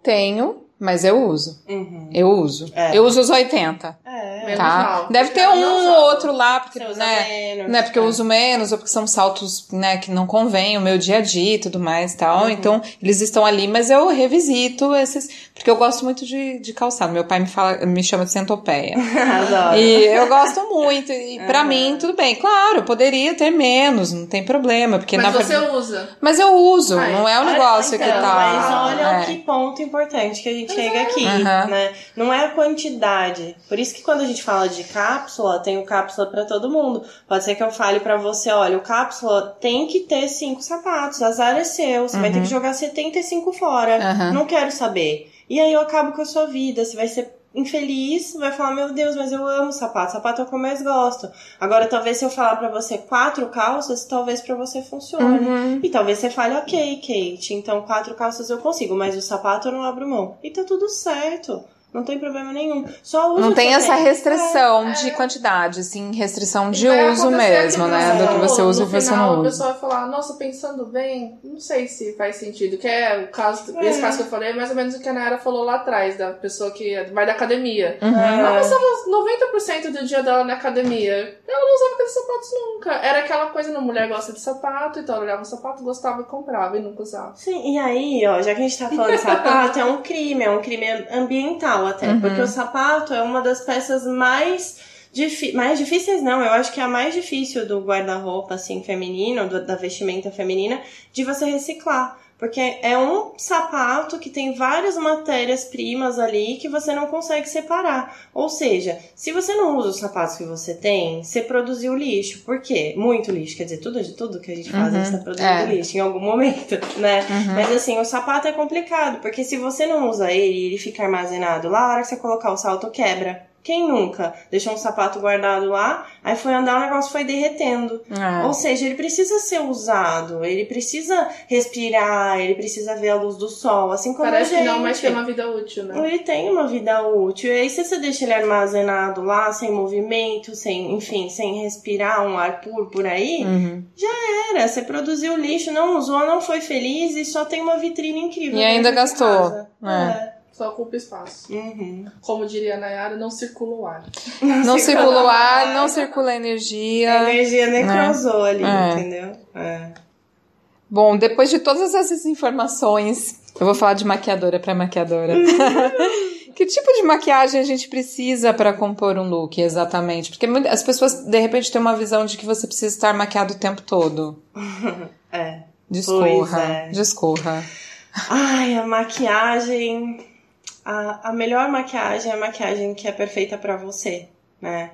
tenho mas eu uso. Uhum. Eu uso. É. Eu uso os 80. É, tá? Deve ter um ou outro lá, porque, né, menos, né, porque é. eu uso menos, ou porque são saltos, né, que não convém o meu dia a dia e tudo mais e tal. Uhum. Então, eles estão ali, mas eu revisito esses, porque eu gosto muito de, de calçado. Meu pai me fala, me chama de centopeia. Adoro. E eu gosto muito. E uhum. pra mim, tudo bem. Claro, poderia ter menos, não tem problema. Porque mas na você usa. Mas eu uso, Ai, não é o um negócio então, que tá. Mas olha é. que ponto importante que a gente chega aqui, uhum. né? Não é a quantidade. Por isso que quando a gente fala de cápsula, tem o cápsula para todo mundo. Pode ser que eu fale para você, olha, o cápsula tem que ter cinco sapatos, azar é seu, você uhum. vai ter que uhum. jogar 75 fora. Uhum. Não quero saber. E aí eu acabo com a sua vida, você vai ser infeliz, vai falar, meu Deus, mas eu amo sapato, sapato é o que eu mais gosto. Agora, talvez se eu falar para você quatro calças, talvez para você funcione. Uhum. E talvez você fale, ok, Kate, então quatro calças eu consigo, mas o sapato eu não abro mão. E tá tudo certo. Não tem problema nenhum. Só uso Não tem essa tem. restrição é, de é. quantidade, sim, restrição de uso mesmo, né? Do que você usa e você não usa. A pessoa vai falar, nossa, pensando bem, não sei se faz sentido. Que é o caso, é. esse caso que eu falei, é mais ou menos o que a Nara falou lá atrás, da pessoa que vai da academia. Uhum. Ela passava 90% do dia dela na academia. Ela não usava aqueles sapatos nunca. Era aquela coisa, a mulher gosta de sapato, então ela olhava o sapato, gostava e comprava e nunca usava. Sim, e aí, ó, já que a gente tá falando de sapato, é um crime, é um crime ambiental até, uhum. porque o sapato é uma das peças mais mais difíceis não, eu acho que é a mais difícil do guarda-roupa assim feminino, do, da vestimenta feminina, de você reciclar. Porque é um sapato que tem várias matérias-primas ali que você não consegue separar. Ou seja, se você não usa os sapatos que você tem, você produziu lixo. Por quê? Muito lixo. Quer dizer, tudo, tudo que a gente faz, uhum. a gente tá produzindo é. lixo em algum momento, né? Uhum. Mas assim, o sapato é complicado, porque se você não usa ele e ele fica armazenado lá, a hora que você colocar o salto, quebra Quem nunca? Deixou um sapato guardado lá, aí foi andar, o negócio foi derretendo. É. Ou seja, ele precisa ser usado, ele precisa respirar, ele precisa ver a luz do sol, assim como Parece a gente. que não, mas tem uma vida útil, né? Ele tem uma vida útil. E aí, se você deixa ele armazenado lá, sem movimento, sem, enfim, sem respirar um ar puro por aí, Uhum. era. Você produziu lixo, não usou, não foi feliz e só tem uma vitrine incrível. E ainda gastou. casa. É. Só ocupa espaço. Uhum. Como diria a Nayara, não circula o ar. Não circula o ar, não circula a energia. A energia necrosou ali, É. entendeu? É. Bom, depois de todas essas informações, eu vou falar de maquiadora para maquiadora. que tipo de maquiagem a gente precisa para compor um look, exatamente? Porque as pessoas, de repente, têm uma visão de que você precisa estar maquiado o tempo todo. É. Discorra, Pois é. discorra. Ai, a maquiagem. A, a melhor maquiagem é a maquiagem que é perfeita pra você, né?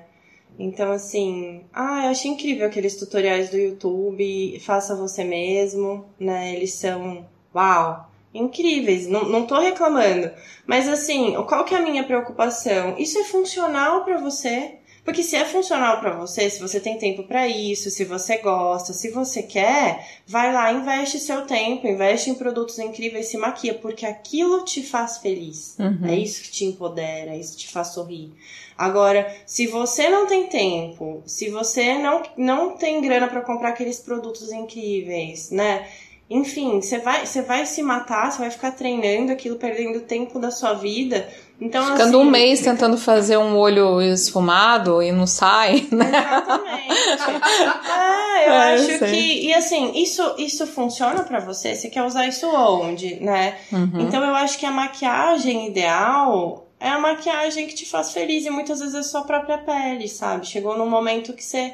Então, assim, ah, eu achei incrível aqueles tutoriais do YouTube, faça você mesmo, né? Eles são, uau, incríveis, não, não tô reclamando. Mas, assim, qual que é a minha preocupação? Isso é funcional pra você? Porque se é funcional pra você, se você tem tempo pra isso, se você gosta, se você quer, vai lá, investe seu tempo, investe em produtos incríveis, se maquia, porque aquilo te faz feliz. Uhum. É isso que te empodera, é isso que te faz sorrir. Agora, se você não tem tempo, se você não, não tem grana pra comprar aqueles produtos incríveis, né? Enfim, você vai, você vai se matar, você vai ficar treinando aquilo, perdendo tempo da sua vida. Então, Ficando assim, um mês tentando fazer um olho esfumado e não sai, né? Exatamente. É, eu É, eu acho sei. que. E assim, isso, isso funciona pra você? Você quer usar isso onde, né? Uhum. Então eu acho que a maquiagem ideal é a maquiagem que te faz feliz e muitas vezes é a sua própria pele, sabe? Chegou num momento que você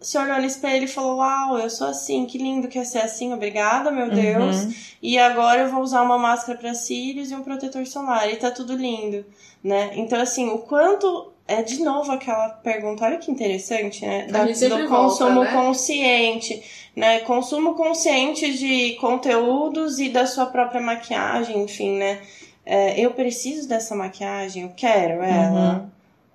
se olhou no espelho e falou: Uau, eu sou assim, que lindo que é ser assim, obrigada, meu Deus. Uhum. E agora eu vou usar uma máscara para cílios e um protetor solar e tá tudo lindo, né? Então, assim, o quanto. É de novo aquela pergunta, olha que interessante, né? A gente sempre do volta, consumo né? consciente, né? Consumo consciente de conteúdos e da sua própria maquiagem, enfim, né? É, eu preciso dessa maquiagem, eu quero ela.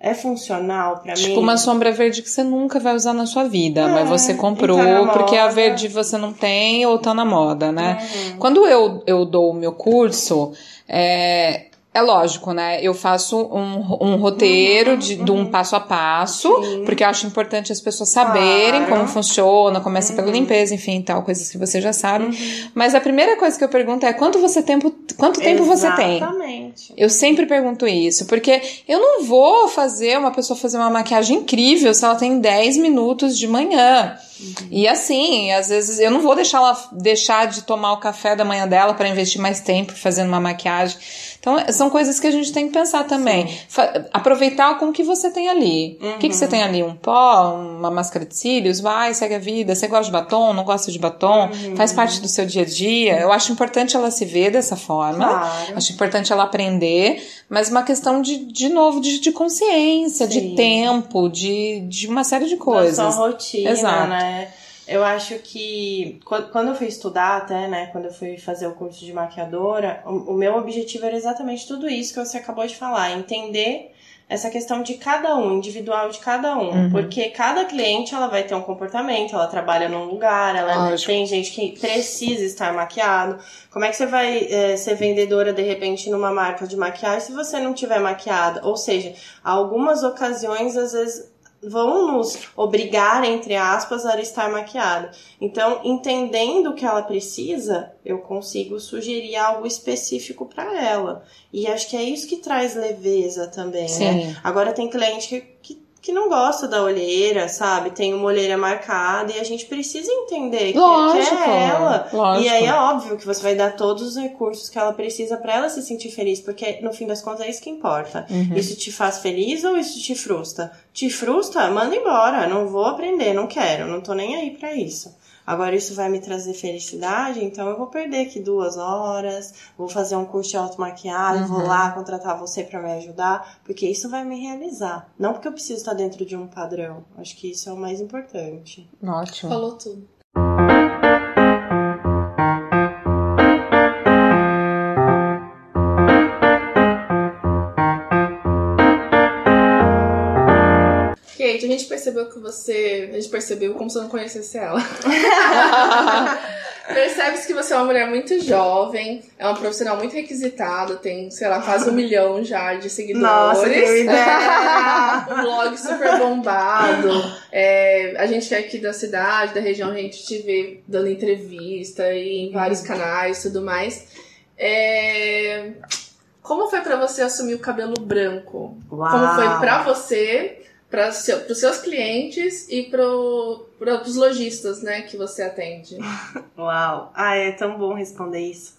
É funcional pra mim? Tipo uma sombra verde que você nunca vai usar na sua vida, É, mas você comprou e tá porque a verde você não tem ou tá na moda, né? Uhum. Quando eu, eu dou o meu curso, é, é lógico, né? Eu faço um, um roteiro de, de um passo a passo, Uhum, Sim. porque eu acho importante as pessoas saberem Claro. como funciona, começa pela Uhum. limpeza, enfim, tal, coisas que você já sabe. Mas a primeira coisa que eu pergunto é quanto você tempo, quanto tempo você tem? Exatamente. Eu sempre pergunto isso, porque eu não vou fazer uma pessoa fazer uma maquiagem incrível se ela tem 10 minutos de manhã. E assim, às vezes eu não vou deixar ela deixar de tomar o café da manhã dela para investir mais tempo fazendo uma maquiagem. Então, são coisas que a gente tem que pensar também. Aproveitar com o que você tem ali. O que, que você tem ali? Um pó, uma máscara de cílios? Vai, segue a vida. Você gosta de batom? Não gosta de batom? Faz parte do seu dia a dia. Eu acho importante ela se ver dessa forma. Claro. Acho importante ela aprender, mas uma questão de, de novo, de, de consciência, Sim. de tempo, de, de uma série de Da coisas. sua rotina, Exato. né? Eu acho que qu- quando eu fui estudar até, né, quando eu fui fazer o curso de maquiadora, o, o meu objetivo era exatamente tudo isso que você acabou de falar, entender essa questão de cada um, individual de cada um, Uhum. porque cada cliente ela vai ter um comportamento, ela trabalha num lugar, ela Lógico. tem gente que precisa estar maquiado. Como é que você vai eh, ser vendedora de repente numa marca de maquiagem se você não tiver maquiada? Ou seja, algumas ocasiões às vezes vão nos obrigar, entre aspas, a estar maquiada. Então, entendendo o que ela precisa, eu consigo sugerir algo específico para ela. E acho que é isso que traz leveza também, né? Sim. Agora tem cliente que, que, que não gosta da olheira, sabe? Tem uma olheira marcada e a gente precisa entender que, Lógico. que é ela. Lógico. E aí é óbvio que você vai dar todos os recursos que ela precisa para ela se sentir feliz, porque no fim das contas é isso que importa. Uhum. Isso te faz feliz ou isso te frustra? Te frustra? Manda embora. Não vou aprender, não quero, não tô nem aí pra isso. Agora isso vai me trazer felicidade, então eu vou perder aqui duas horas, vou fazer um curso de automaquiagem, vou Uhum. lá contratar você pra me ajudar, porque isso vai me realizar. Não porque eu preciso estar dentro de um padrão. Acho que isso é o mais importante. Ótimo. Falou tudo. Gente percebeu que você. A gente percebeu como se eu não conhecesse ela. Percebe-se que você é uma mulher muito jovem, é uma profissional muito requisitada, tem, sei lá, quase um milhão já de seguidores. Nossa, que ideia! um blog super bombado. É, a gente é aqui da cidade, da região, a gente te vê dando entrevista e em vários canais e tudo mais. É, como foi para você assumir o cabelo branco? Uau. Como foi para você para seu, os seus clientes e para os lojistas, né, que você atende? Uau! Ah, é tão bom responder isso.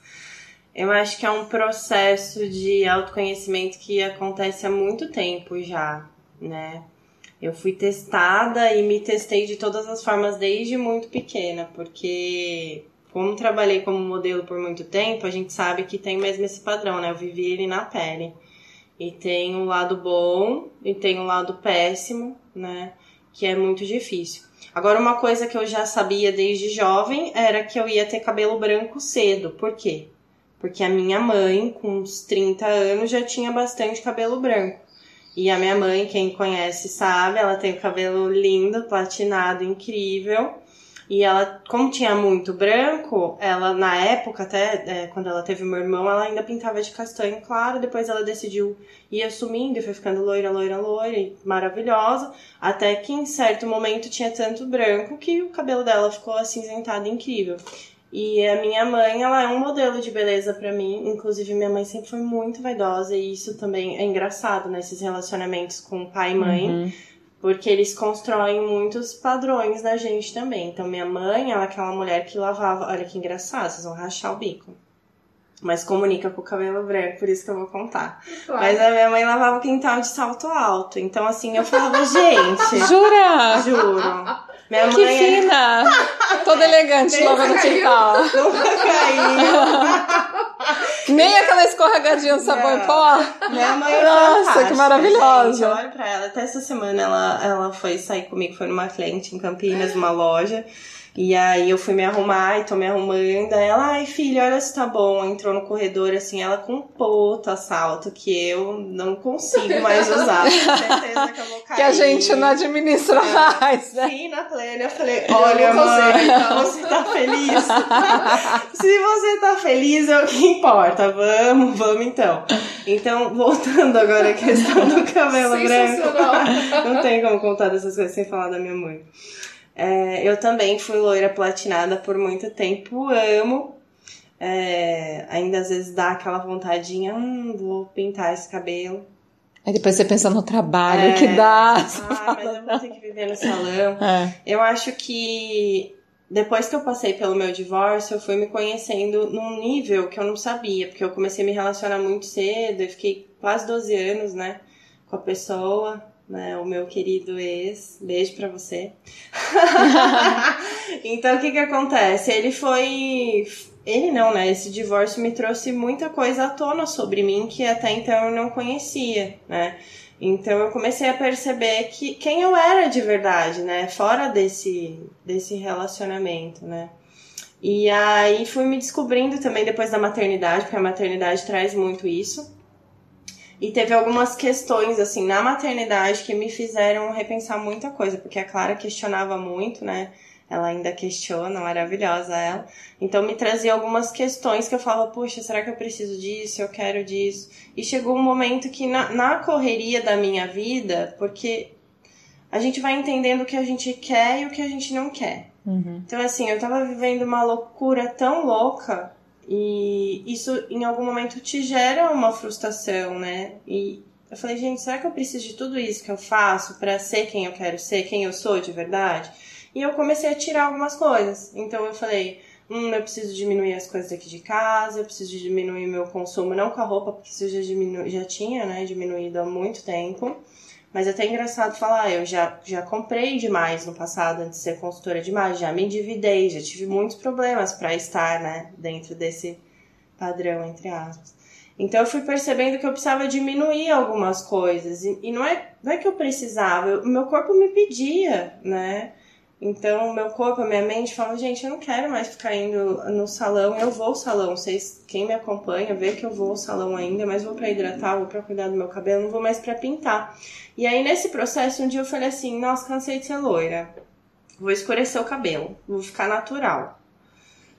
Eu acho que é um processo de autoconhecimento que acontece há muito tempo já, né? Eu fui testada e me testei de todas as formas desde muito pequena, porque como trabalhei como modelo por muito tempo, a gente sabe que tem mesmo esse padrão, né? Eu vivi ele na pele. E tem um lado bom e tem um lado péssimo, né? Que é muito difícil. Agora, uma coisa que eu já sabia desde jovem era que eu ia ter cabelo branco cedo. Por quê? Porque a minha mãe, com uns 30 anos, já tinha bastante cabelo branco. E a minha mãe, quem conhece sabe, ela tem o cabelo lindo, platinado, incrível. E ela, como tinha muito branco, ela na época, até é, quando ela teve meu irmão, ela ainda pintava de castanho claro. Depois ela decidiu ir assumindo e foi ficando loira, loira, loira e maravilhosa. Até que em certo momento tinha tanto branco que o cabelo dela ficou acinzentado incrível. E a minha mãe, ela é um modelo de beleza para mim. Inclusive, minha mãe sempre foi muito vaidosa e isso também é engraçado nesses relacionamentos com pai e mãe. Uhum porque eles constroem muitos padrões na gente também. Então, minha mãe, ela é aquela mulher que lavava. Olha que engraçado, vocês vão rachar o bico. Mas comunica com o cabelo branco, por isso que eu vou contar. Claro. Mas a minha mãe lavava o quintal de salto alto. Então, assim, eu falava, gente. Jura? Juro. Minha que mãe é fina! É... Toda elegante, lavando o quintal. Nunca caiu. Nem aquela escorregadinha de sabão em pó. Minha mãe é Nossa, que maravilhosa. Gente, olha pra ela. Até essa semana ela, ela foi sair comigo, foi numa cliente em Campinas, numa loja. E aí eu fui me arrumar e tô me arrumando. Aí ela, ai filha, olha se tá bom. Entrou no corredor assim, ela com um puta salto que eu não consigo mais usar. Com certeza que eu vou cair. Que a gente não administra é. mais, né? Sim, na plena. Eu falei, olha, mãe, então. você tá feliz? se você tá feliz, é o que importa. Vamos, vamos então. Então, voltando agora à questão do cabelo branco. Não tem como contar dessas coisas sem falar da minha mãe. É, eu também fui loira platinada por muito tempo, amo. É, ainda às vezes dá aquela vontadinha, hum, vou pintar esse cabelo. Aí depois você pensa no trabalho é, que dá. Ah, fala, mas eu vou ter que viver no salão. É. Eu acho que depois que eu passei pelo meu divórcio, eu fui me conhecendo num nível que eu não sabia, porque eu comecei a me relacionar muito cedo, eu fiquei quase 12 anos, né, com a pessoa né, o meu querido ex, beijo para você. então o que que acontece? Ele foi, ele não, né? Esse divórcio me trouxe muita coisa à tona sobre mim que até então eu não conhecia, né? Então eu comecei a perceber que quem eu era de verdade, né? Fora desse desse relacionamento, né? E aí fui me descobrindo também depois da maternidade, porque a maternidade traz muito isso. E teve algumas questões, assim, na maternidade que me fizeram repensar muita coisa, porque a Clara questionava muito, né? Ela ainda questiona, maravilhosa ela. Então me trazia algumas questões que eu falava, puxa, será que eu preciso disso? Eu quero disso. E chegou um momento que na, na correria da minha vida, porque a gente vai entendendo o que a gente quer e o que a gente não quer. Uhum. Então, assim, eu tava vivendo uma loucura tão louca e isso em algum momento te gera uma frustração, né? E eu falei, gente, será que eu preciso de tudo isso que eu faço para ser quem eu quero ser, quem eu sou de verdade? E eu comecei a tirar algumas coisas. Então eu falei, hum, eu preciso diminuir as coisas aqui de casa, eu preciso diminuir meu consumo, não com a roupa, porque isso já, diminu já tinha, né, diminuído há muito tempo. Mas é até engraçado falar, eu já, já comprei demais no passado antes de ser consultora de imagem, já me endividei, já tive muitos problemas para estar, né, dentro desse padrão, entre aspas. Então eu fui percebendo que eu precisava diminuir algumas coisas. E, e não, é, não é que eu precisava, o meu corpo me pedia, né? Então, meu corpo, a minha mente falam, gente, eu não quero mais ficar indo no salão, eu vou ao salão. Vocês, quem me acompanha, vê que eu vou ao salão ainda, mas vou para hidratar, vou para cuidar do meu cabelo, não vou mais para pintar. E aí, nesse processo, um dia eu falei assim, nossa, cansei de ser loira. Vou escurecer o cabelo, vou ficar natural.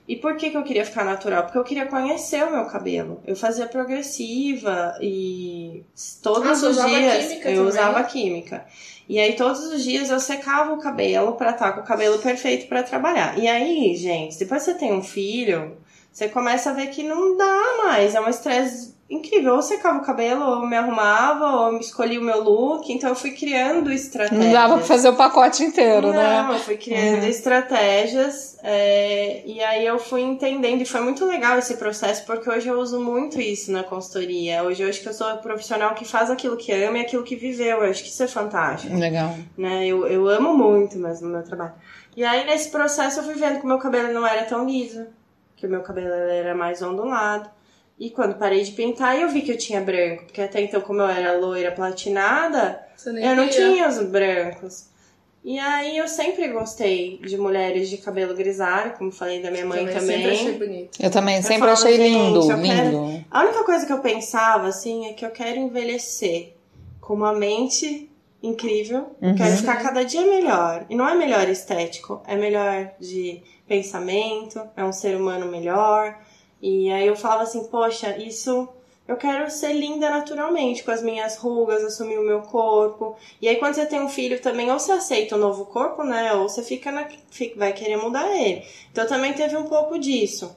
E por que, que eu queria ficar natural? Porque eu queria conhecer o meu cabelo. Eu fazia progressiva e todos Ah, os dias eu também? usava química. E aí todos os dias eu secava o cabelo pra estar com o cabelo perfeito pra trabalhar. E aí, gente, depois que você tem um filho, você começa a ver que não dá mais, é um estresse incrível. Ou secava o cabelo, ou me arrumava, ou me escolhia o meu look. Então eu fui criando estratégias. Não dava pra fazer o pacote inteiro, né? Não, eu fui criando estratégias é, e aí eu fui entendendo e foi muito legal esse processo porque hoje eu uso muito isso na consultoria. Hoje eu acho que eu sou a profissional que faz aquilo que ama e aquilo que viveu. Eu acho que isso é fantástico, Legal. né? Eu, eu amo muito mesmo o meu trabalho. E aí nesse processo eu fui vendo que o meu cabelo não era tão liso, que o meu cabelo era mais ondulado. E quando parei de pintar, eu vi que eu tinha branco, porque até então, como eu era loira platinada, eu não tinha os brancos. E aí eu sempre gostei de mulheres de cabelo grisalho, como falei da minha mãe Também também. Sempre achei bonito. Eu também Eu sempre falo, achei lindo, quero- lindo. A única coisa que eu pensava, assim, é que eu quero envelhecer com uma mente incrível. Uhum. Quero ficar cada dia melhor. E não é melhor estético, é melhor de pensamento, é um ser humano melhor. E aí eu falava assim, poxa, isso eu quero ser linda naturalmente, com as minhas rugas, assumir o meu corpo. E aí quando você tem um filho também, ou você aceita o novo corpo, né? Ou você fica na, vai querer mudar ele. Então também teve um pouco disso.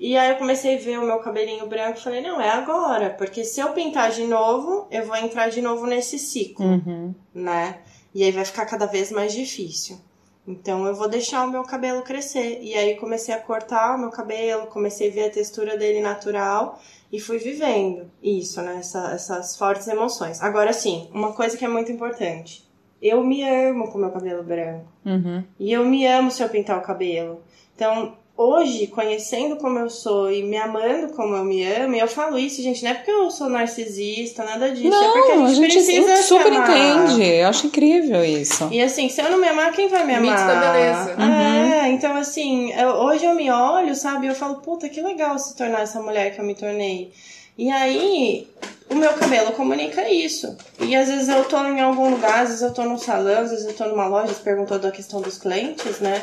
E aí eu comecei a ver o meu cabelinho branco e falei, não, é agora, porque se eu pintar de novo, eu vou entrar de novo nesse ciclo Uhum. né? E aí vai ficar cada vez mais difícil. Então eu vou deixar o meu cabelo crescer. E aí comecei a cortar o meu cabelo, comecei a ver a textura dele natural e fui vivendo isso, né? Essa- essas fortes emoções. Agora sim, uma coisa que é muito importante. Eu me amo com o meu cabelo branco. Uhum. E eu me amo se eu pintar o cabelo. Então, hoje, conhecendo como eu sou e me amando como eu me amo, e eu falo isso, gente, não é porque eu sou narcisista, nada disso. é porque a Não, gente, a gente precisa se super amar. entende. Eu acho incrível isso. E assim, se eu não me amar, quem vai me Mito amar? da beleza. É, então assim, eu- hoje eu me olho, sabe? Eu falo, puta, que legal se tornar essa mulher que eu me tornei. E aí, o meu cabelo comunica isso. E às vezes eu tô em algum lugar, às vezes eu tô num salão, às vezes eu tô numa loja, você perguntou da questão dos clientes, né?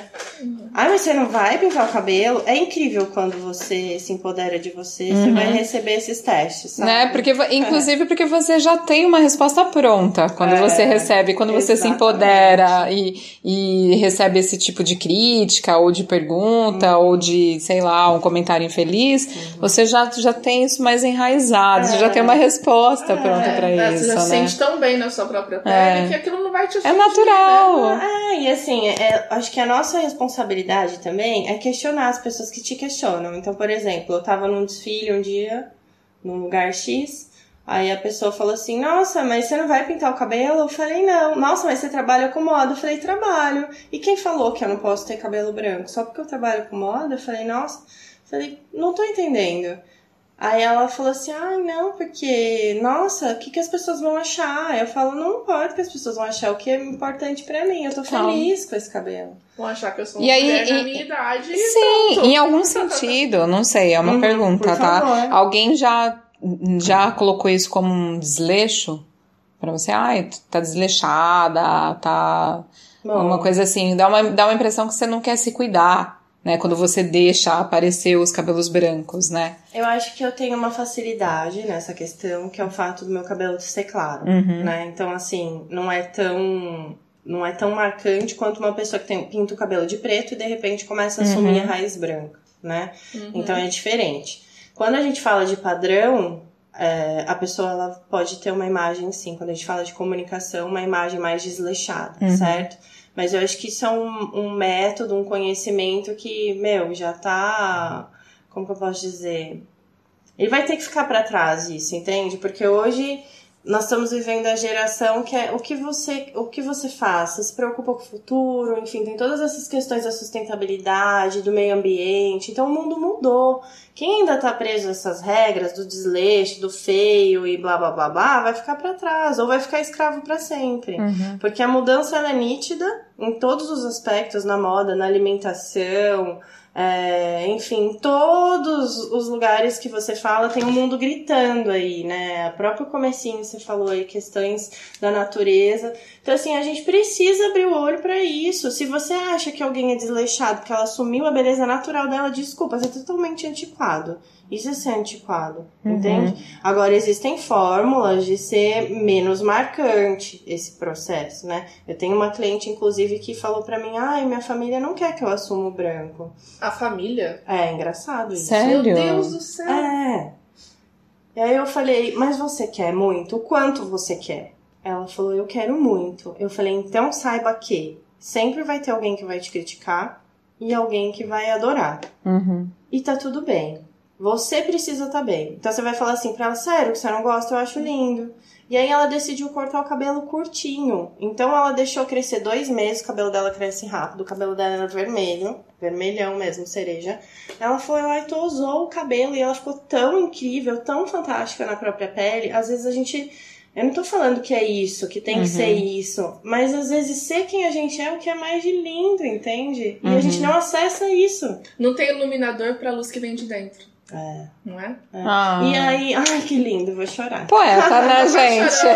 Ah, mas você não vai pintar o cabelo? É incrível quando você se empodera de você, você vai receber esses testes, sabe? Né? Porque, inclusive porque você já tem uma resposta pronta quando É, você recebe, quando você se exatamente. empodera e, e recebe esse tipo de crítica ou de pergunta Uhum. ou de, sei lá, um comentário infeliz, você já, já tem isso mais enraizado, você já É. tem uma resposta pronta pra É, isso, você já se né? sente tão bem na sua própria pele É. que aquilo não vai te É ofender, natural. né? É, e assim, é, acho que a nossa responsabilidade também é questionar as pessoas que te questionam. Então, por exemplo, eu tava num desfile um dia, num lugar X, aí a pessoa falou assim, nossa, mas você não vai pintar o cabelo? Eu falei, não. Nossa, mas você trabalha com moda? Eu falei, trabalho. E quem falou que eu não posso ter cabelo branco? Só porque eu trabalho com moda? Eu falei, nossa. Eu falei, não tô entendendo. Aí ela falou assim, ah, não, porque, nossa, o que, que as pessoas vão achar? Eu falo, não importa o que as pessoas vão achar, o que é importante pra mim, eu tô Calma. feliz com esse cabelo. Vão achar que eu sou E uma aí, mulher e- na minha idade Sim, pronto. em algum sentido, não sei, é uma Uhum, pergunta, tá? Alguém já, já colocou isso como um desleixo? Pra você, ai, tá desleixada, tá. Bom, Uma coisa assim, dá uma, dá uma impressão que você não quer se cuidar, né? Quando você deixa aparecer os cabelos brancos, né? Eu acho que eu tenho uma facilidade nessa questão, que é o fato do meu cabelo ser claro, Uhum. né? Então, assim, não é tão... Não é tão marcante quanto uma pessoa que tem, pinta o cabelo de preto e de repente começa a Uhum. assumir a raiz branca, né? Uhum. Então é diferente. Quando a gente fala de padrão, é, a pessoa ela pode ter uma imagem, sim, quando a gente fala de comunicação, uma imagem mais desleixada, Uhum. certo? Mas eu acho que isso é um, um método, um conhecimento que, meu, já tá. Como que eu posso dizer? Ele vai ter que ficar pra trás isso, entende? Porque hoje nós estamos vivendo a geração que é o que você, o que você faz, você se preocupa com o futuro, enfim, tem todas essas questões da sustentabilidade, do meio ambiente. Então o mundo mudou. Quem ainda tá preso a essas regras do desleixo, do feio e blá blá blá blá, vai ficar pra trás ou vai ficar escravo pra sempre. Uhum. Porque a mudança ela é nítida, em todos os aspectos, na moda, na alimentação, é, enfim, todos os lugares que você fala tem um mundo gritando aí, né? A próprio comecinho você falou aí questões da natureza. Então assim, a gente precisa abrir o olho para isso. Se você acha que alguém é desleixado porque ela assumiu a beleza natural dela, desculpa, você é totalmente antiquado. Isso é ser antiquado, uhum. entende? Agora, existem fórmulas de ser menos marcante esse processo, né? Eu tenho uma cliente, inclusive, que falou para mim: ai, minha família não quer que eu assuma o branco. A família? É, engraçado isso. Sério? Meu Deus do céu. É. E aí eu falei: mas você quer muito? O quanto você quer? Ela falou: eu quero muito. Eu falei: então saiba que sempre vai ter alguém que vai te criticar e alguém que vai adorar. Uhum. E tá tudo bem. Você precisa estar tá bem. Então você vai falar assim pra ela, sério, que você não gosta, eu acho lindo. E aí ela decidiu cortar o cabelo curtinho. Então ela deixou crescer dois meses, o cabelo dela cresce rápido, o cabelo dela era vermelho, vermelhão mesmo, cereja. Ela foi lá e tosou o cabelo e ela ficou tão incrível, tão fantástica na própria pele. Às vezes a gente. Eu não tô falando que é isso, que tem uhum. que ser isso, mas às vezes ser quem a gente é o que é mais de lindo, entende? E uhum. a gente não acessa isso. Não tem iluminador pra luz que vem de dentro. É. Não é? é. Ah. E aí, ai que lindo, vou chorar. Poeta, né, gente?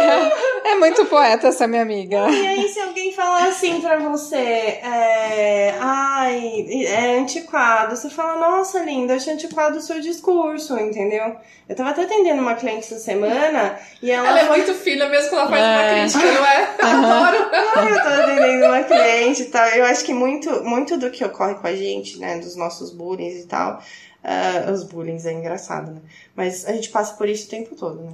é muito poeta essa minha amiga. E aí, se alguém falar assim pra você, é, ai, é antiquado, você fala, nossa, linda, achei antiquado o seu discurso, entendeu? Eu tava até atendendo uma cliente essa semana e ela. Ela é muito fina mesmo que ela faz é. uma crítica, não é? Uhum. Adoro. Ai, eu tô atendendo uma cliente e tal. Eu acho que muito, muito do que ocorre com a gente, né, dos nossos bullying e tal Uh, os bullying é engraçado, né? Mas a gente passa por isso o tempo todo, né?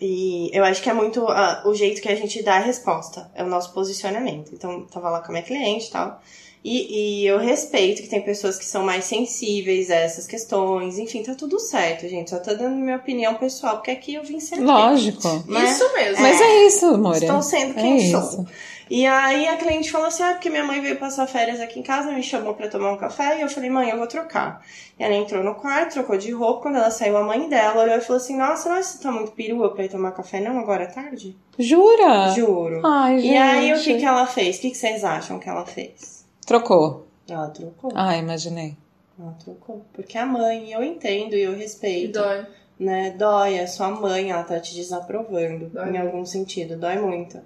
E eu acho que é muito uh, o jeito que a gente dá a resposta, é o nosso posicionamento. Então, tava lá com a minha cliente e tal. E, e, eu respeito que tem pessoas que são mais sensíveis a essas questões. Enfim, tá tudo certo, gente. Só tô dando minha opinião pessoal, porque aqui eu vim ser. Lógico. Né? Isso mesmo. Mas é isso, amor. Estou sendo quem é sou. Isso. E aí a cliente falou assim: ah, porque minha mãe veio passar férias aqui em casa, me chamou para tomar um café, e eu falei, mãe, eu vou trocar. E ela entrou no quarto, trocou de roupa, quando ela saiu, a mãe dela olhou e falou assim: Nossa, não você tá muito perua pra ir tomar café, não, agora é tarde? Jura? Juro. Ai, gente. E aí o que, que ela fez? O que, que vocês acham que ela fez? Trocou. Ela trocou. Ah, imaginei. Ela trocou. Porque a mãe, eu entendo e eu respeito. E dói. Né? Dói, a sua mãe, ela tá te desaprovando. Dói. Em algum sentido, dói muito.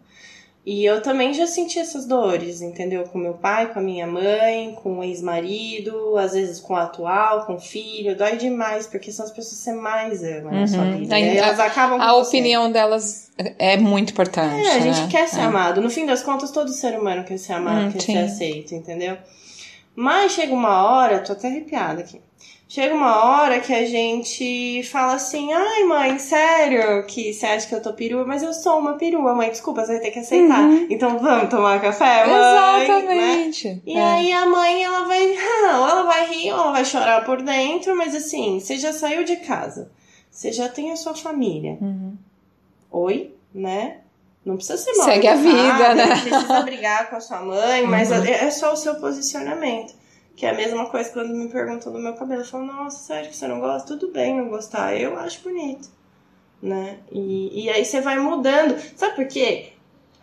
E eu também já senti essas dores, entendeu? Com meu pai, com a minha mãe, com o ex-marido, às vezes com o atual, com o filho. Dói demais, porque são as pessoas que você mais ama uhum. na sua uhum. vida. e elas acabam A opinião delas é muito importante. É, a gente né? quer ser é. amado. No fim das contas, todo ser humano quer ser amado, hum, quer sim. ser aceito, entendeu? Mas chega uma hora, tô até arrepiada aqui chega uma hora que a gente fala assim: ai, mãe, sério que você acha que eu tô perua? Mas eu sou uma perua, mãe, desculpa, você vai ter que aceitar. Uhum. Então vamos tomar café, mãe? Exatamente. Né? E é. aí a mãe, ela vai, ou ela vai rir, ou ela vai chorar por dentro, mas assim, você já saiu de casa, você já tem a sua família. Uhum. Oi, né? Não precisa ser mal Segue a vida, né? Não precisa brigar com a sua mãe, mas uhum. é, é só o seu posicionamento. Que é a mesma coisa quando me perguntam do meu cabelo. Eu falo, nossa, sério que você não gosta? Tudo bem não gostar, eu acho bonito. Né? E, e aí você vai mudando. Sabe por quê?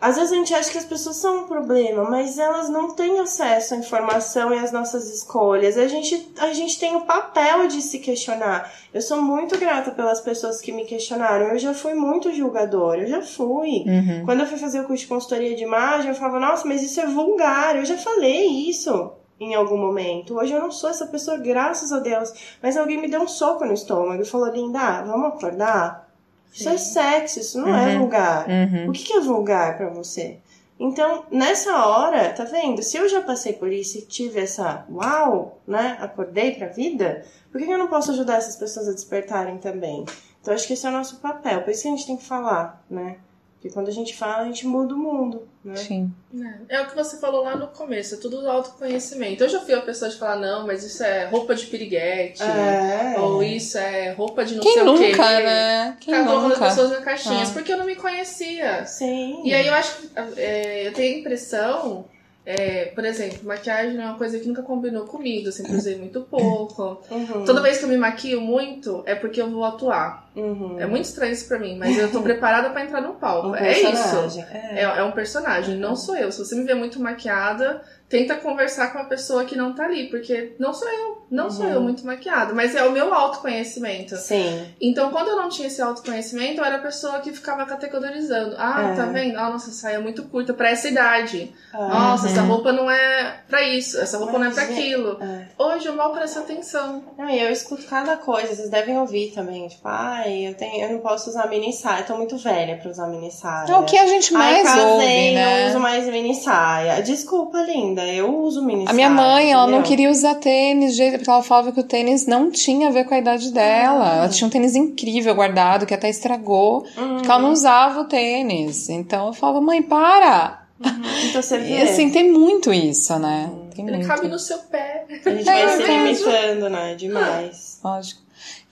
Às vezes a gente acha que as pessoas são um problema, mas elas não têm acesso à informação e às nossas escolhas. A gente, a gente tem o papel de se questionar. Eu sou muito grata pelas pessoas que me questionaram. Eu já fui muito julgadora, eu já fui. Uhum. Quando eu fui fazer o curso de consultoria de imagem, eu falava, nossa, mas isso é vulgar. Eu já falei isso em algum momento. Hoje eu não sou essa pessoa, graças a Deus. Mas alguém me deu um soco no estômago e falou: Linda, vamos acordar? Sim. Isso é sexo, isso não é uhum. é vulgar. Uhum. O que é vulgar para você? Então, nessa hora, tá vendo? Se eu já passei por isso e tive essa uau, né? Acordei pra vida, por que eu não posso ajudar essas pessoas a despertarem também? Então, acho que esse é o nosso papel. Por isso que a gente tem que falar, né? Porque quando a gente fala, a gente muda o mundo, né? Sim. É, é o que você falou lá no começo, é tudo autoconhecimento. Eu já fui a pessoa de falar, não, mas isso é roupa de piriguete. É. Ou isso é roupa de não Quem sei nunca, o quê. né? Quem Cada nunca? as pessoas na caixinhas, Ah. porque eu não me conhecia. Sim. E aí eu acho que é, eu tenho a impressão É, por exemplo, maquiagem é uma coisa que nunca combinou comigo, eu sempre usei muito pouco. Uhum. Toda vez que eu me maquio muito, é porque eu vou atuar. Uhum. É muito estranho isso pra mim, mas eu tô preparada pra entrar no palco. Um é isso. personagem. É, é um personagem, não sou eu. Se você me vê muito maquiada, tenta conversar com a pessoa que não tá ali, porque não sou eu, não sou Uhum. eu muito maquiada, mas é o meu autoconhecimento. Sim. Então, quando eu não tinha esse autoconhecimento, eu era a pessoa que ficava categorizando. Ah, É. tá vendo? Ah, nossa, saia é muito curta pra essa idade. Ah, Nossa, essa Uhum. roupa não é pra isso, essa roupa não é pra Mas, aquilo. é. Hoje eu mal presto atenção. Não, e eu escuto cada coisa, vocês devem ouvir também. Tipo, ai, eu, tenho, eu não posso usar mini saia, eu tô muito velha pra usar mini saia. É o que a gente Ai, mais casei, ouve, né? não uso mais mini saia. Desculpa, linda, eu uso mini A minha mãe, ela não entendeu? queria usar tênis, de jeito, porque ela falava que o tênis não tinha a ver com a idade dela. Ela tinha um tênis incrível guardado, que até estragou, Uhum. porque ela não usava o tênis. Então eu falava, mãe, para! Então você vê. E assim, tem muito isso, né? Tem Ele muito. cabe no seu pé. a gente vai É se mesmo. limitando, né? Demais. Lógico.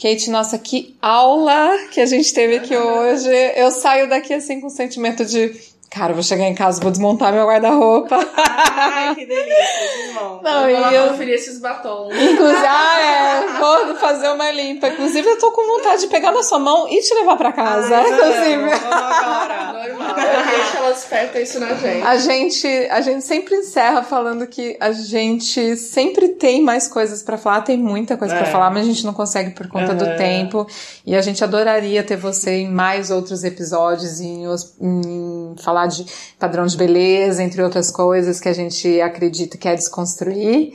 Kate, nossa, que aula que a gente teve aqui hoje. Eu saio daqui assim com o sentimento de. Cara, eu vou chegar em casa, vou desmontar meu guarda-roupa. Ai, que delícia, irmão. Não, eu vou lá e eu- conferir esses batons. Inclusive, ah, é, vou fazer uma limpa. Inclusive, eu tô com vontade de pegar na sua mão e te levar pra casa. Ai, vamos, inclusive. vamos agora. Normal. Deixa ela desperta isso na gente. A gente, a gente sempre encerra falando que a gente sempre tem mais coisas pra falar, tem muita coisa pra É. falar, mas a gente não consegue por conta do Uhum. tempo. E a gente adoraria ter você em mais outros episódios, em, em falar de padrão de beleza, entre outras coisas que a gente acredita que é desconstruir.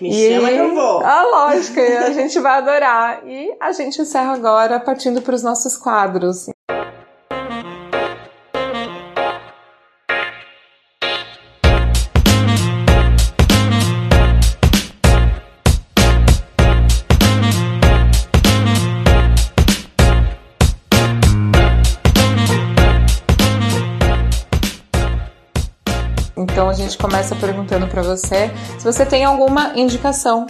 Me chama que eu vou. Ah, lógico, e a gente vai adorar. E a gente encerra agora partindo para os nossos quadros. Então a gente começa perguntando para você se você tem alguma indicação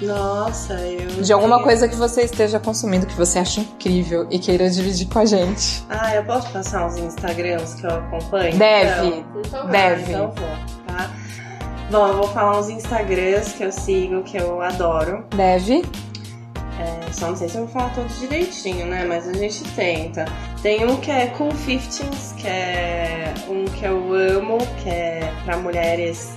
Nossa, eu. de alguma tenho- coisa que você esteja consumindo que você acha incrível e queira dividir com a gente. Ah, eu posso passar uns Instagrams que eu acompanho? Deve. Então, Por favor. Deve. Então vou, tá? Bom, eu vou falar uns Instagrams que eu sigo, que eu adoro. Deve. É, só não sei se eu vou falar todos direitinho, né? Mas a gente tenta. Tem um que é Cool 15, que é um que eu amo, que é pra mulheres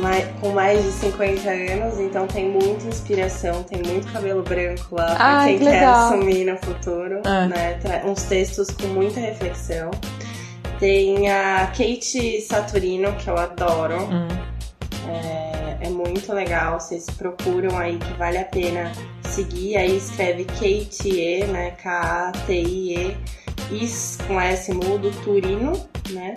mai- com mais de 50 anos, então tem muita inspiração, tem muito cabelo branco lá pra quem que quer assumir no futuro, É. né? Uns textos com muita reflexão. Tem a Kate Saturino, que eu adoro. Hum. É, é muito legal, vocês procuram aí que vale a pena seguir. Aí escreve Kate, né? K-A-T-I-E, Is com S mudo, Turino, né?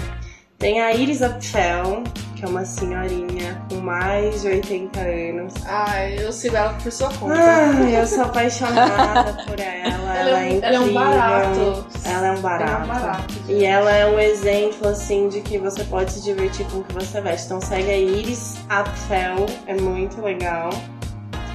Tem a Iris Apfel, que é uma senhorinha com mais de 80 anos. Ai, eu sigo ela por sua conta. Ai, eu sou apaixonada por ela. Ela, ela, é é, incrível. ela é um barato. Ela é um barato. Ela é um barato. E ela é um exemplo, assim, de que você pode se divertir com o que você veste. Então segue a Iris Apfel, é muito legal.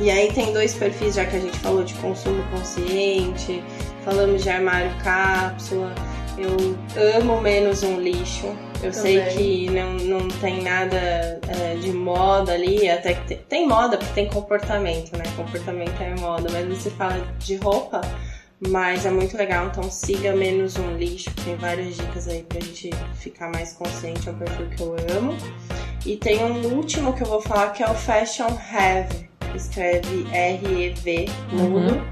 E aí tem dois perfis, já que a gente falou de consumo consciente, falamos de armário cápsula. Eu amo menos um lixo. Eu sei que não, não tem nada é, de moda ali, até que tem, tem moda, porque tem comportamento, né? Comportamento é moda, mas você fala de roupa, mas é muito legal, então siga menos um lixo, tem várias dicas aí pra gente ficar mais consciente, é um perfil que eu amo. E tem um último que eu vou falar que é o Fashion Have, escreve R-E-V, mudo,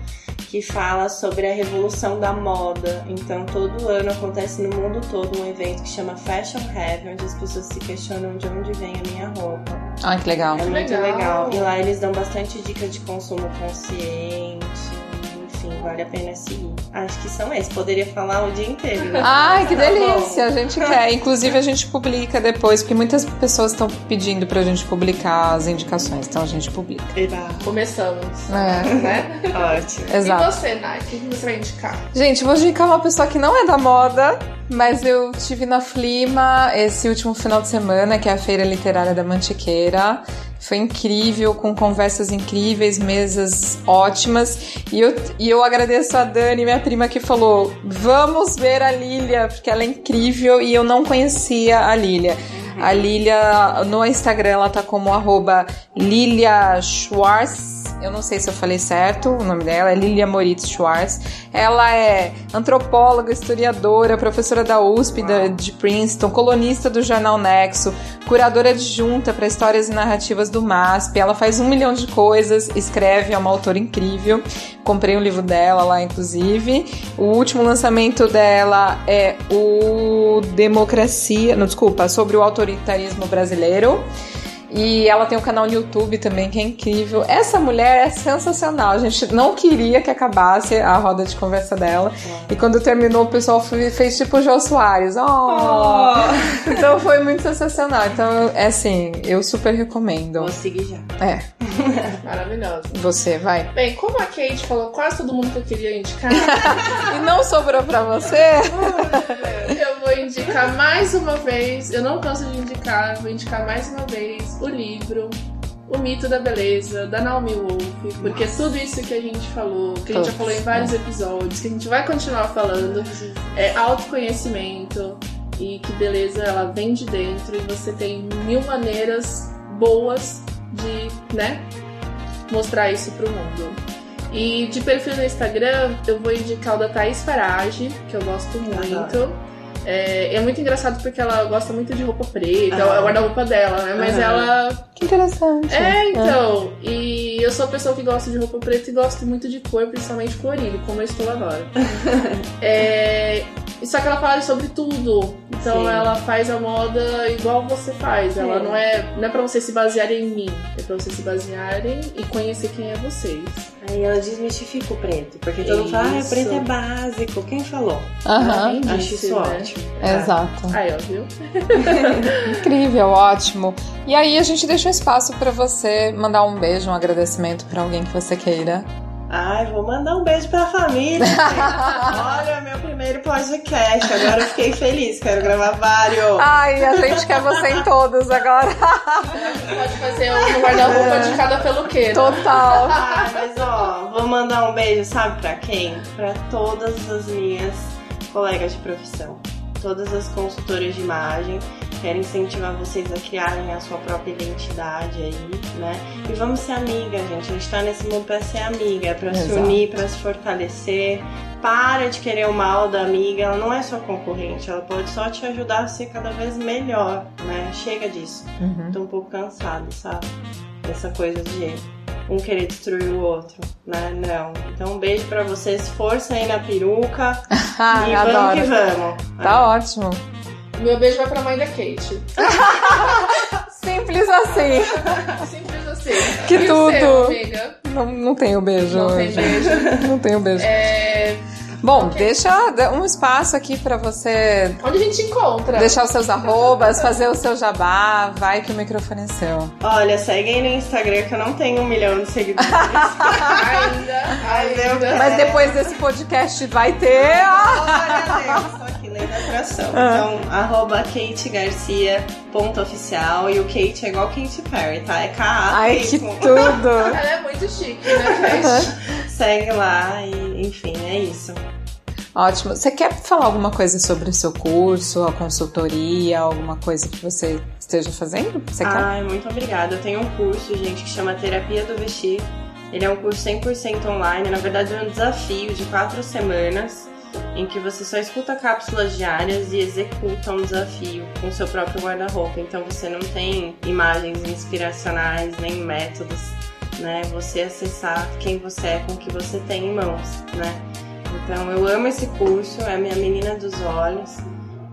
que fala sobre a revolução da moda. Então todo ano acontece no mundo todo um evento que chama Fashion Have, onde as pessoas se questionam de onde vem a minha roupa. Ai, que legal. É muito Legal. legal. E lá eles dão bastante dica de consumo consciente. Enfim, vale a pena seguir. Acho que são esses. Poderia falar o dia inteiro. né? Ai, que Tá bom. delícia! A gente quer. Inclusive, a gente publica depois, porque muitas pessoas estão pedindo pra gente publicar as indicações. Então a gente publica. Eba. Começamos. É, Né? Ótimo. exato. E você, Nai? O que você vai indicar? Gente, vou indicar uma pessoa que não é da moda, mas eu tive na Flima esse último final de semana, que é a Feira Literária da Mantiqueira. Foi incrível, com conversas incríveis, mesas ótimas. E eu, e eu agradeço a Dani, minha prima, que falou: vamos ver a Lília, porque ela é incrível e eu não conhecia a Lília. A Lilia, no Instagram, ela tá como arroba Lilia Schwartz. Eu não sei se eu falei certo o nome dela, é Lilia Moritz Schwartz. Ela é antropóloga, historiadora, professora da USP da, de Princeton, colunista do jornal Nexo, curadora adjunta para histórias e narrativas do MASP. Ela faz um milhão de coisas, escreve, é uma autora incrível. Comprei um livro dela lá, inclusive. O último lançamento dela é o Democracia, não, desculpa, sobre o autoritarismo brasileiro. E ela tem um canal no YouTube também que é incrível. Essa mulher é sensacional. A gente não queria que acabasse a roda de conversa dela. E quando terminou, o pessoal fez tipo o Jô Soares. Oh! oh. Então foi muito sensacional. Então, é assim, eu super recomendo. Vou seguir já. É. Maravilhosa. Você, vai. Bem, como a Kate falou quase todo mundo que eu queria indicar. e não sobrou pra você? eu vou indicar mais uma vez. Eu não canso de indicar, vou indicar mais uma vez o livro O Mito da Beleza, da Naomi Wolf, porque Nossa. tudo isso que a gente falou, que a gente já falou em vários episódios, que a gente vai continuar falando, é autoconhecimento e que beleza ela vem de dentro e você tem mil maneiras boas de, né, mostrar isso pro mundo. E de perfil no Instagram, eu vou indicar o da Thaís Farage, que eu gosto muito. É, é, muito engraçado porque ela gosta muito de roupa preta, ah. é o guarda-roupa dela, né? Mas ela. Que interessante. É, então. É. E eu sou a pessoa que gosta de roupa preta e gosto muito de cor, principalmente colorido, como eu estou agora. é, só que ela fala sobre tudo. Então Sim. ela faz a moda igual você faz. Ela é. não é não é para você se basear em mim, é para vocês se basearem e conhecer quem é vocês. Aí ela desmistifica o preto, porque todo mundo fala, ah, o preto é básico. Quem falou? Aham. Acho isso né? ótimo. É. Exato. Aí, ó, viu? Incrível, ótimo. E aí a gente deixa um espaço para você mandar um beijo, um agradecimento para alguém que você queira. Ai, vou mandar um beijo pra família. Olha, meu primeiro podcast. Agora eu fiquei feliz, quero gravar vários. Ai, a gente quer você em todos agora. Pode fazer um guarda-roupa de cada peluqueiro. Total. Ai, mas ó, vou mandar um beijo, sabe pra quem? Pra todas as minhas colegas de profissão. Todas as consultoras de imagem quero incentivar vocês a criarem a sua própria identidade aí, né? E vamos ser amigas, gente. A gente tá nesse mundo pra ser amiga, pra Exato. se unir, pra se fortalecer. Para de querer o mal da amiga, ela não é sua concorrente, ela pode só te ajudar a ser cada vez melhor, né? Chega disso. Uhum. Tô um pouco cansada, sabe? Dessa coisa de um querer destruir o outro, né? Não. Então, um beijo para vocês, força aí na peruca. e Adoro. vamos que vamos. Tá é. ótimo. Meu beijo vai pra mãe da Kate. Simples assim. Simples assim. Que e tudo. Seu, amiga? Não, não tenho beijo. Não hoje. tem beijo. Não tenho beijo. É. Bom, okay. deixa um espaço aqui para você. Onde a gente encontra? Deixar os seus arrobas, fazer o seu jabá. Vai que o microfone é seu. Olha, segue aí no Instagram que eu não tenho um milhão de seguidores. ainda, ainda. Mas depois desse podcast vai ter. Olha, Deus, que lei da atração. Ah. Então, arroba Kate Garcia ponto oficial e o Kate é igual Kate Perry, tá? É K-A. Ai, que tudo! Ela é muito chique, né, Kate? Segue lá e, enfim, é isso. Ótimo. Você quer falar alguma coisa sobre o seu curso, a consultoria, alguma coisa que você esteja fazendo? Você quer? Ai, muito obrigada. Eu tenho um curso, gente, que chama Terapia do Vestir. Ele é um curso 100% online, na verdade é um desafio de quatro semanas, em que você só escuta cápsulas diárias e executa um desafio com seu próprio guarda-roupa. Então você não tem imagens inspiracionais nem métodos, né? Você acessar quem você é com o que você tem em mãos, né? Então eu amo esse curso, é a minha menina dos olhos.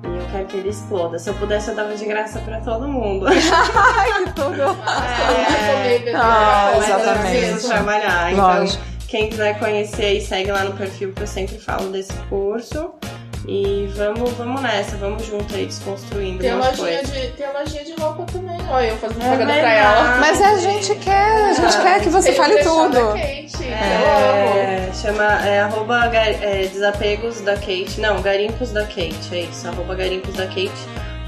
E eu quero que ele exploda. Se eu pudesse, eu dava de graça pra todo mundo. Ai, que tudo! É, ah, exatamente. trabalhar. Então, quem quiser conhecer aí, segue lá no perfil que eu sempre falo desse curso. E vamos, vamos nessa, vamos junto aí desconstruindo tem umas lojinha coisas. De, tem a lojinha de roupa também. Olha, eu fazendo é propaganda pra ela. Mas a gente quer, a gente quer que você fale tudo. Kate, é, chama é, arroba é, desapegos da Kate. Não, garimpos da Kate, é isso, arroba garimpos da Kate,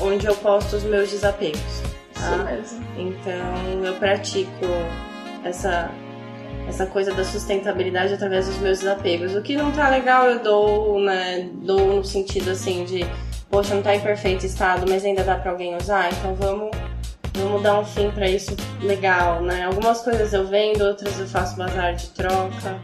onde eu posto os meus desapegos. Tá? Isso mesmo. Então eu pratico essa essa coisa da sustentabilidade através dos meus desapegos. O que não tá legal eu dou, né? Dou no sentido assim de poxa, não tá em perfeito estado, mas ainda dá para alguém usar, então vamos vamos dar um fim para isso legal, né? Algumas coisas eu vendo, outras eu faço bazar de troca.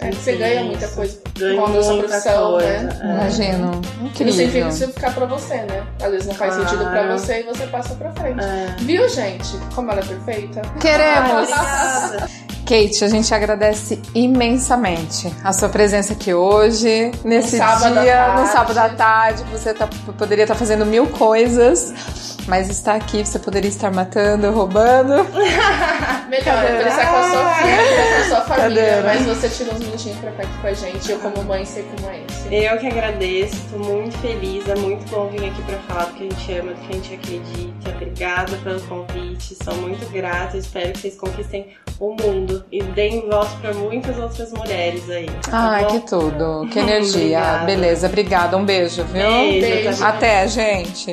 É, você ganha muita coisa ganha com a nossa profissão, coisa, né? é. Imagino. Não Incrível. significa que isso ficar pra você, né? Às vezes não faz Claro. sentido pra você e você passa pra frente. É. Viu, gente? Como ela é perfeita? Queremos! Kate, a gente agradece imensamente a sua presença aqui hoje, nesse sábado à dia, no sábado à tarde. Você tá- poderia estar fazendo mil coisas, mas está aqui, você poderia estar matando, roubando. Melhor, pra estar com a sua filha, com a sua família. Cadeira. Mas você tira uns minutinhos pra ficar aqui com a gente. Eu, como mãe, sei como é isso. Eu que agradeço, tô muito feliz, é muito bom vir aqui pra falar do que a gente ama, do que a gente acredita. Obrigada pelo convite, sou muito grata, espero que vocês conquistem o mundo e deem voz pra muitas outras mulheres aí. tá Ai, bom? que tudo, que energia. Obrigada. Beleza, obrigada, um beijo, viu? Beijo, Beijo. Até, gente.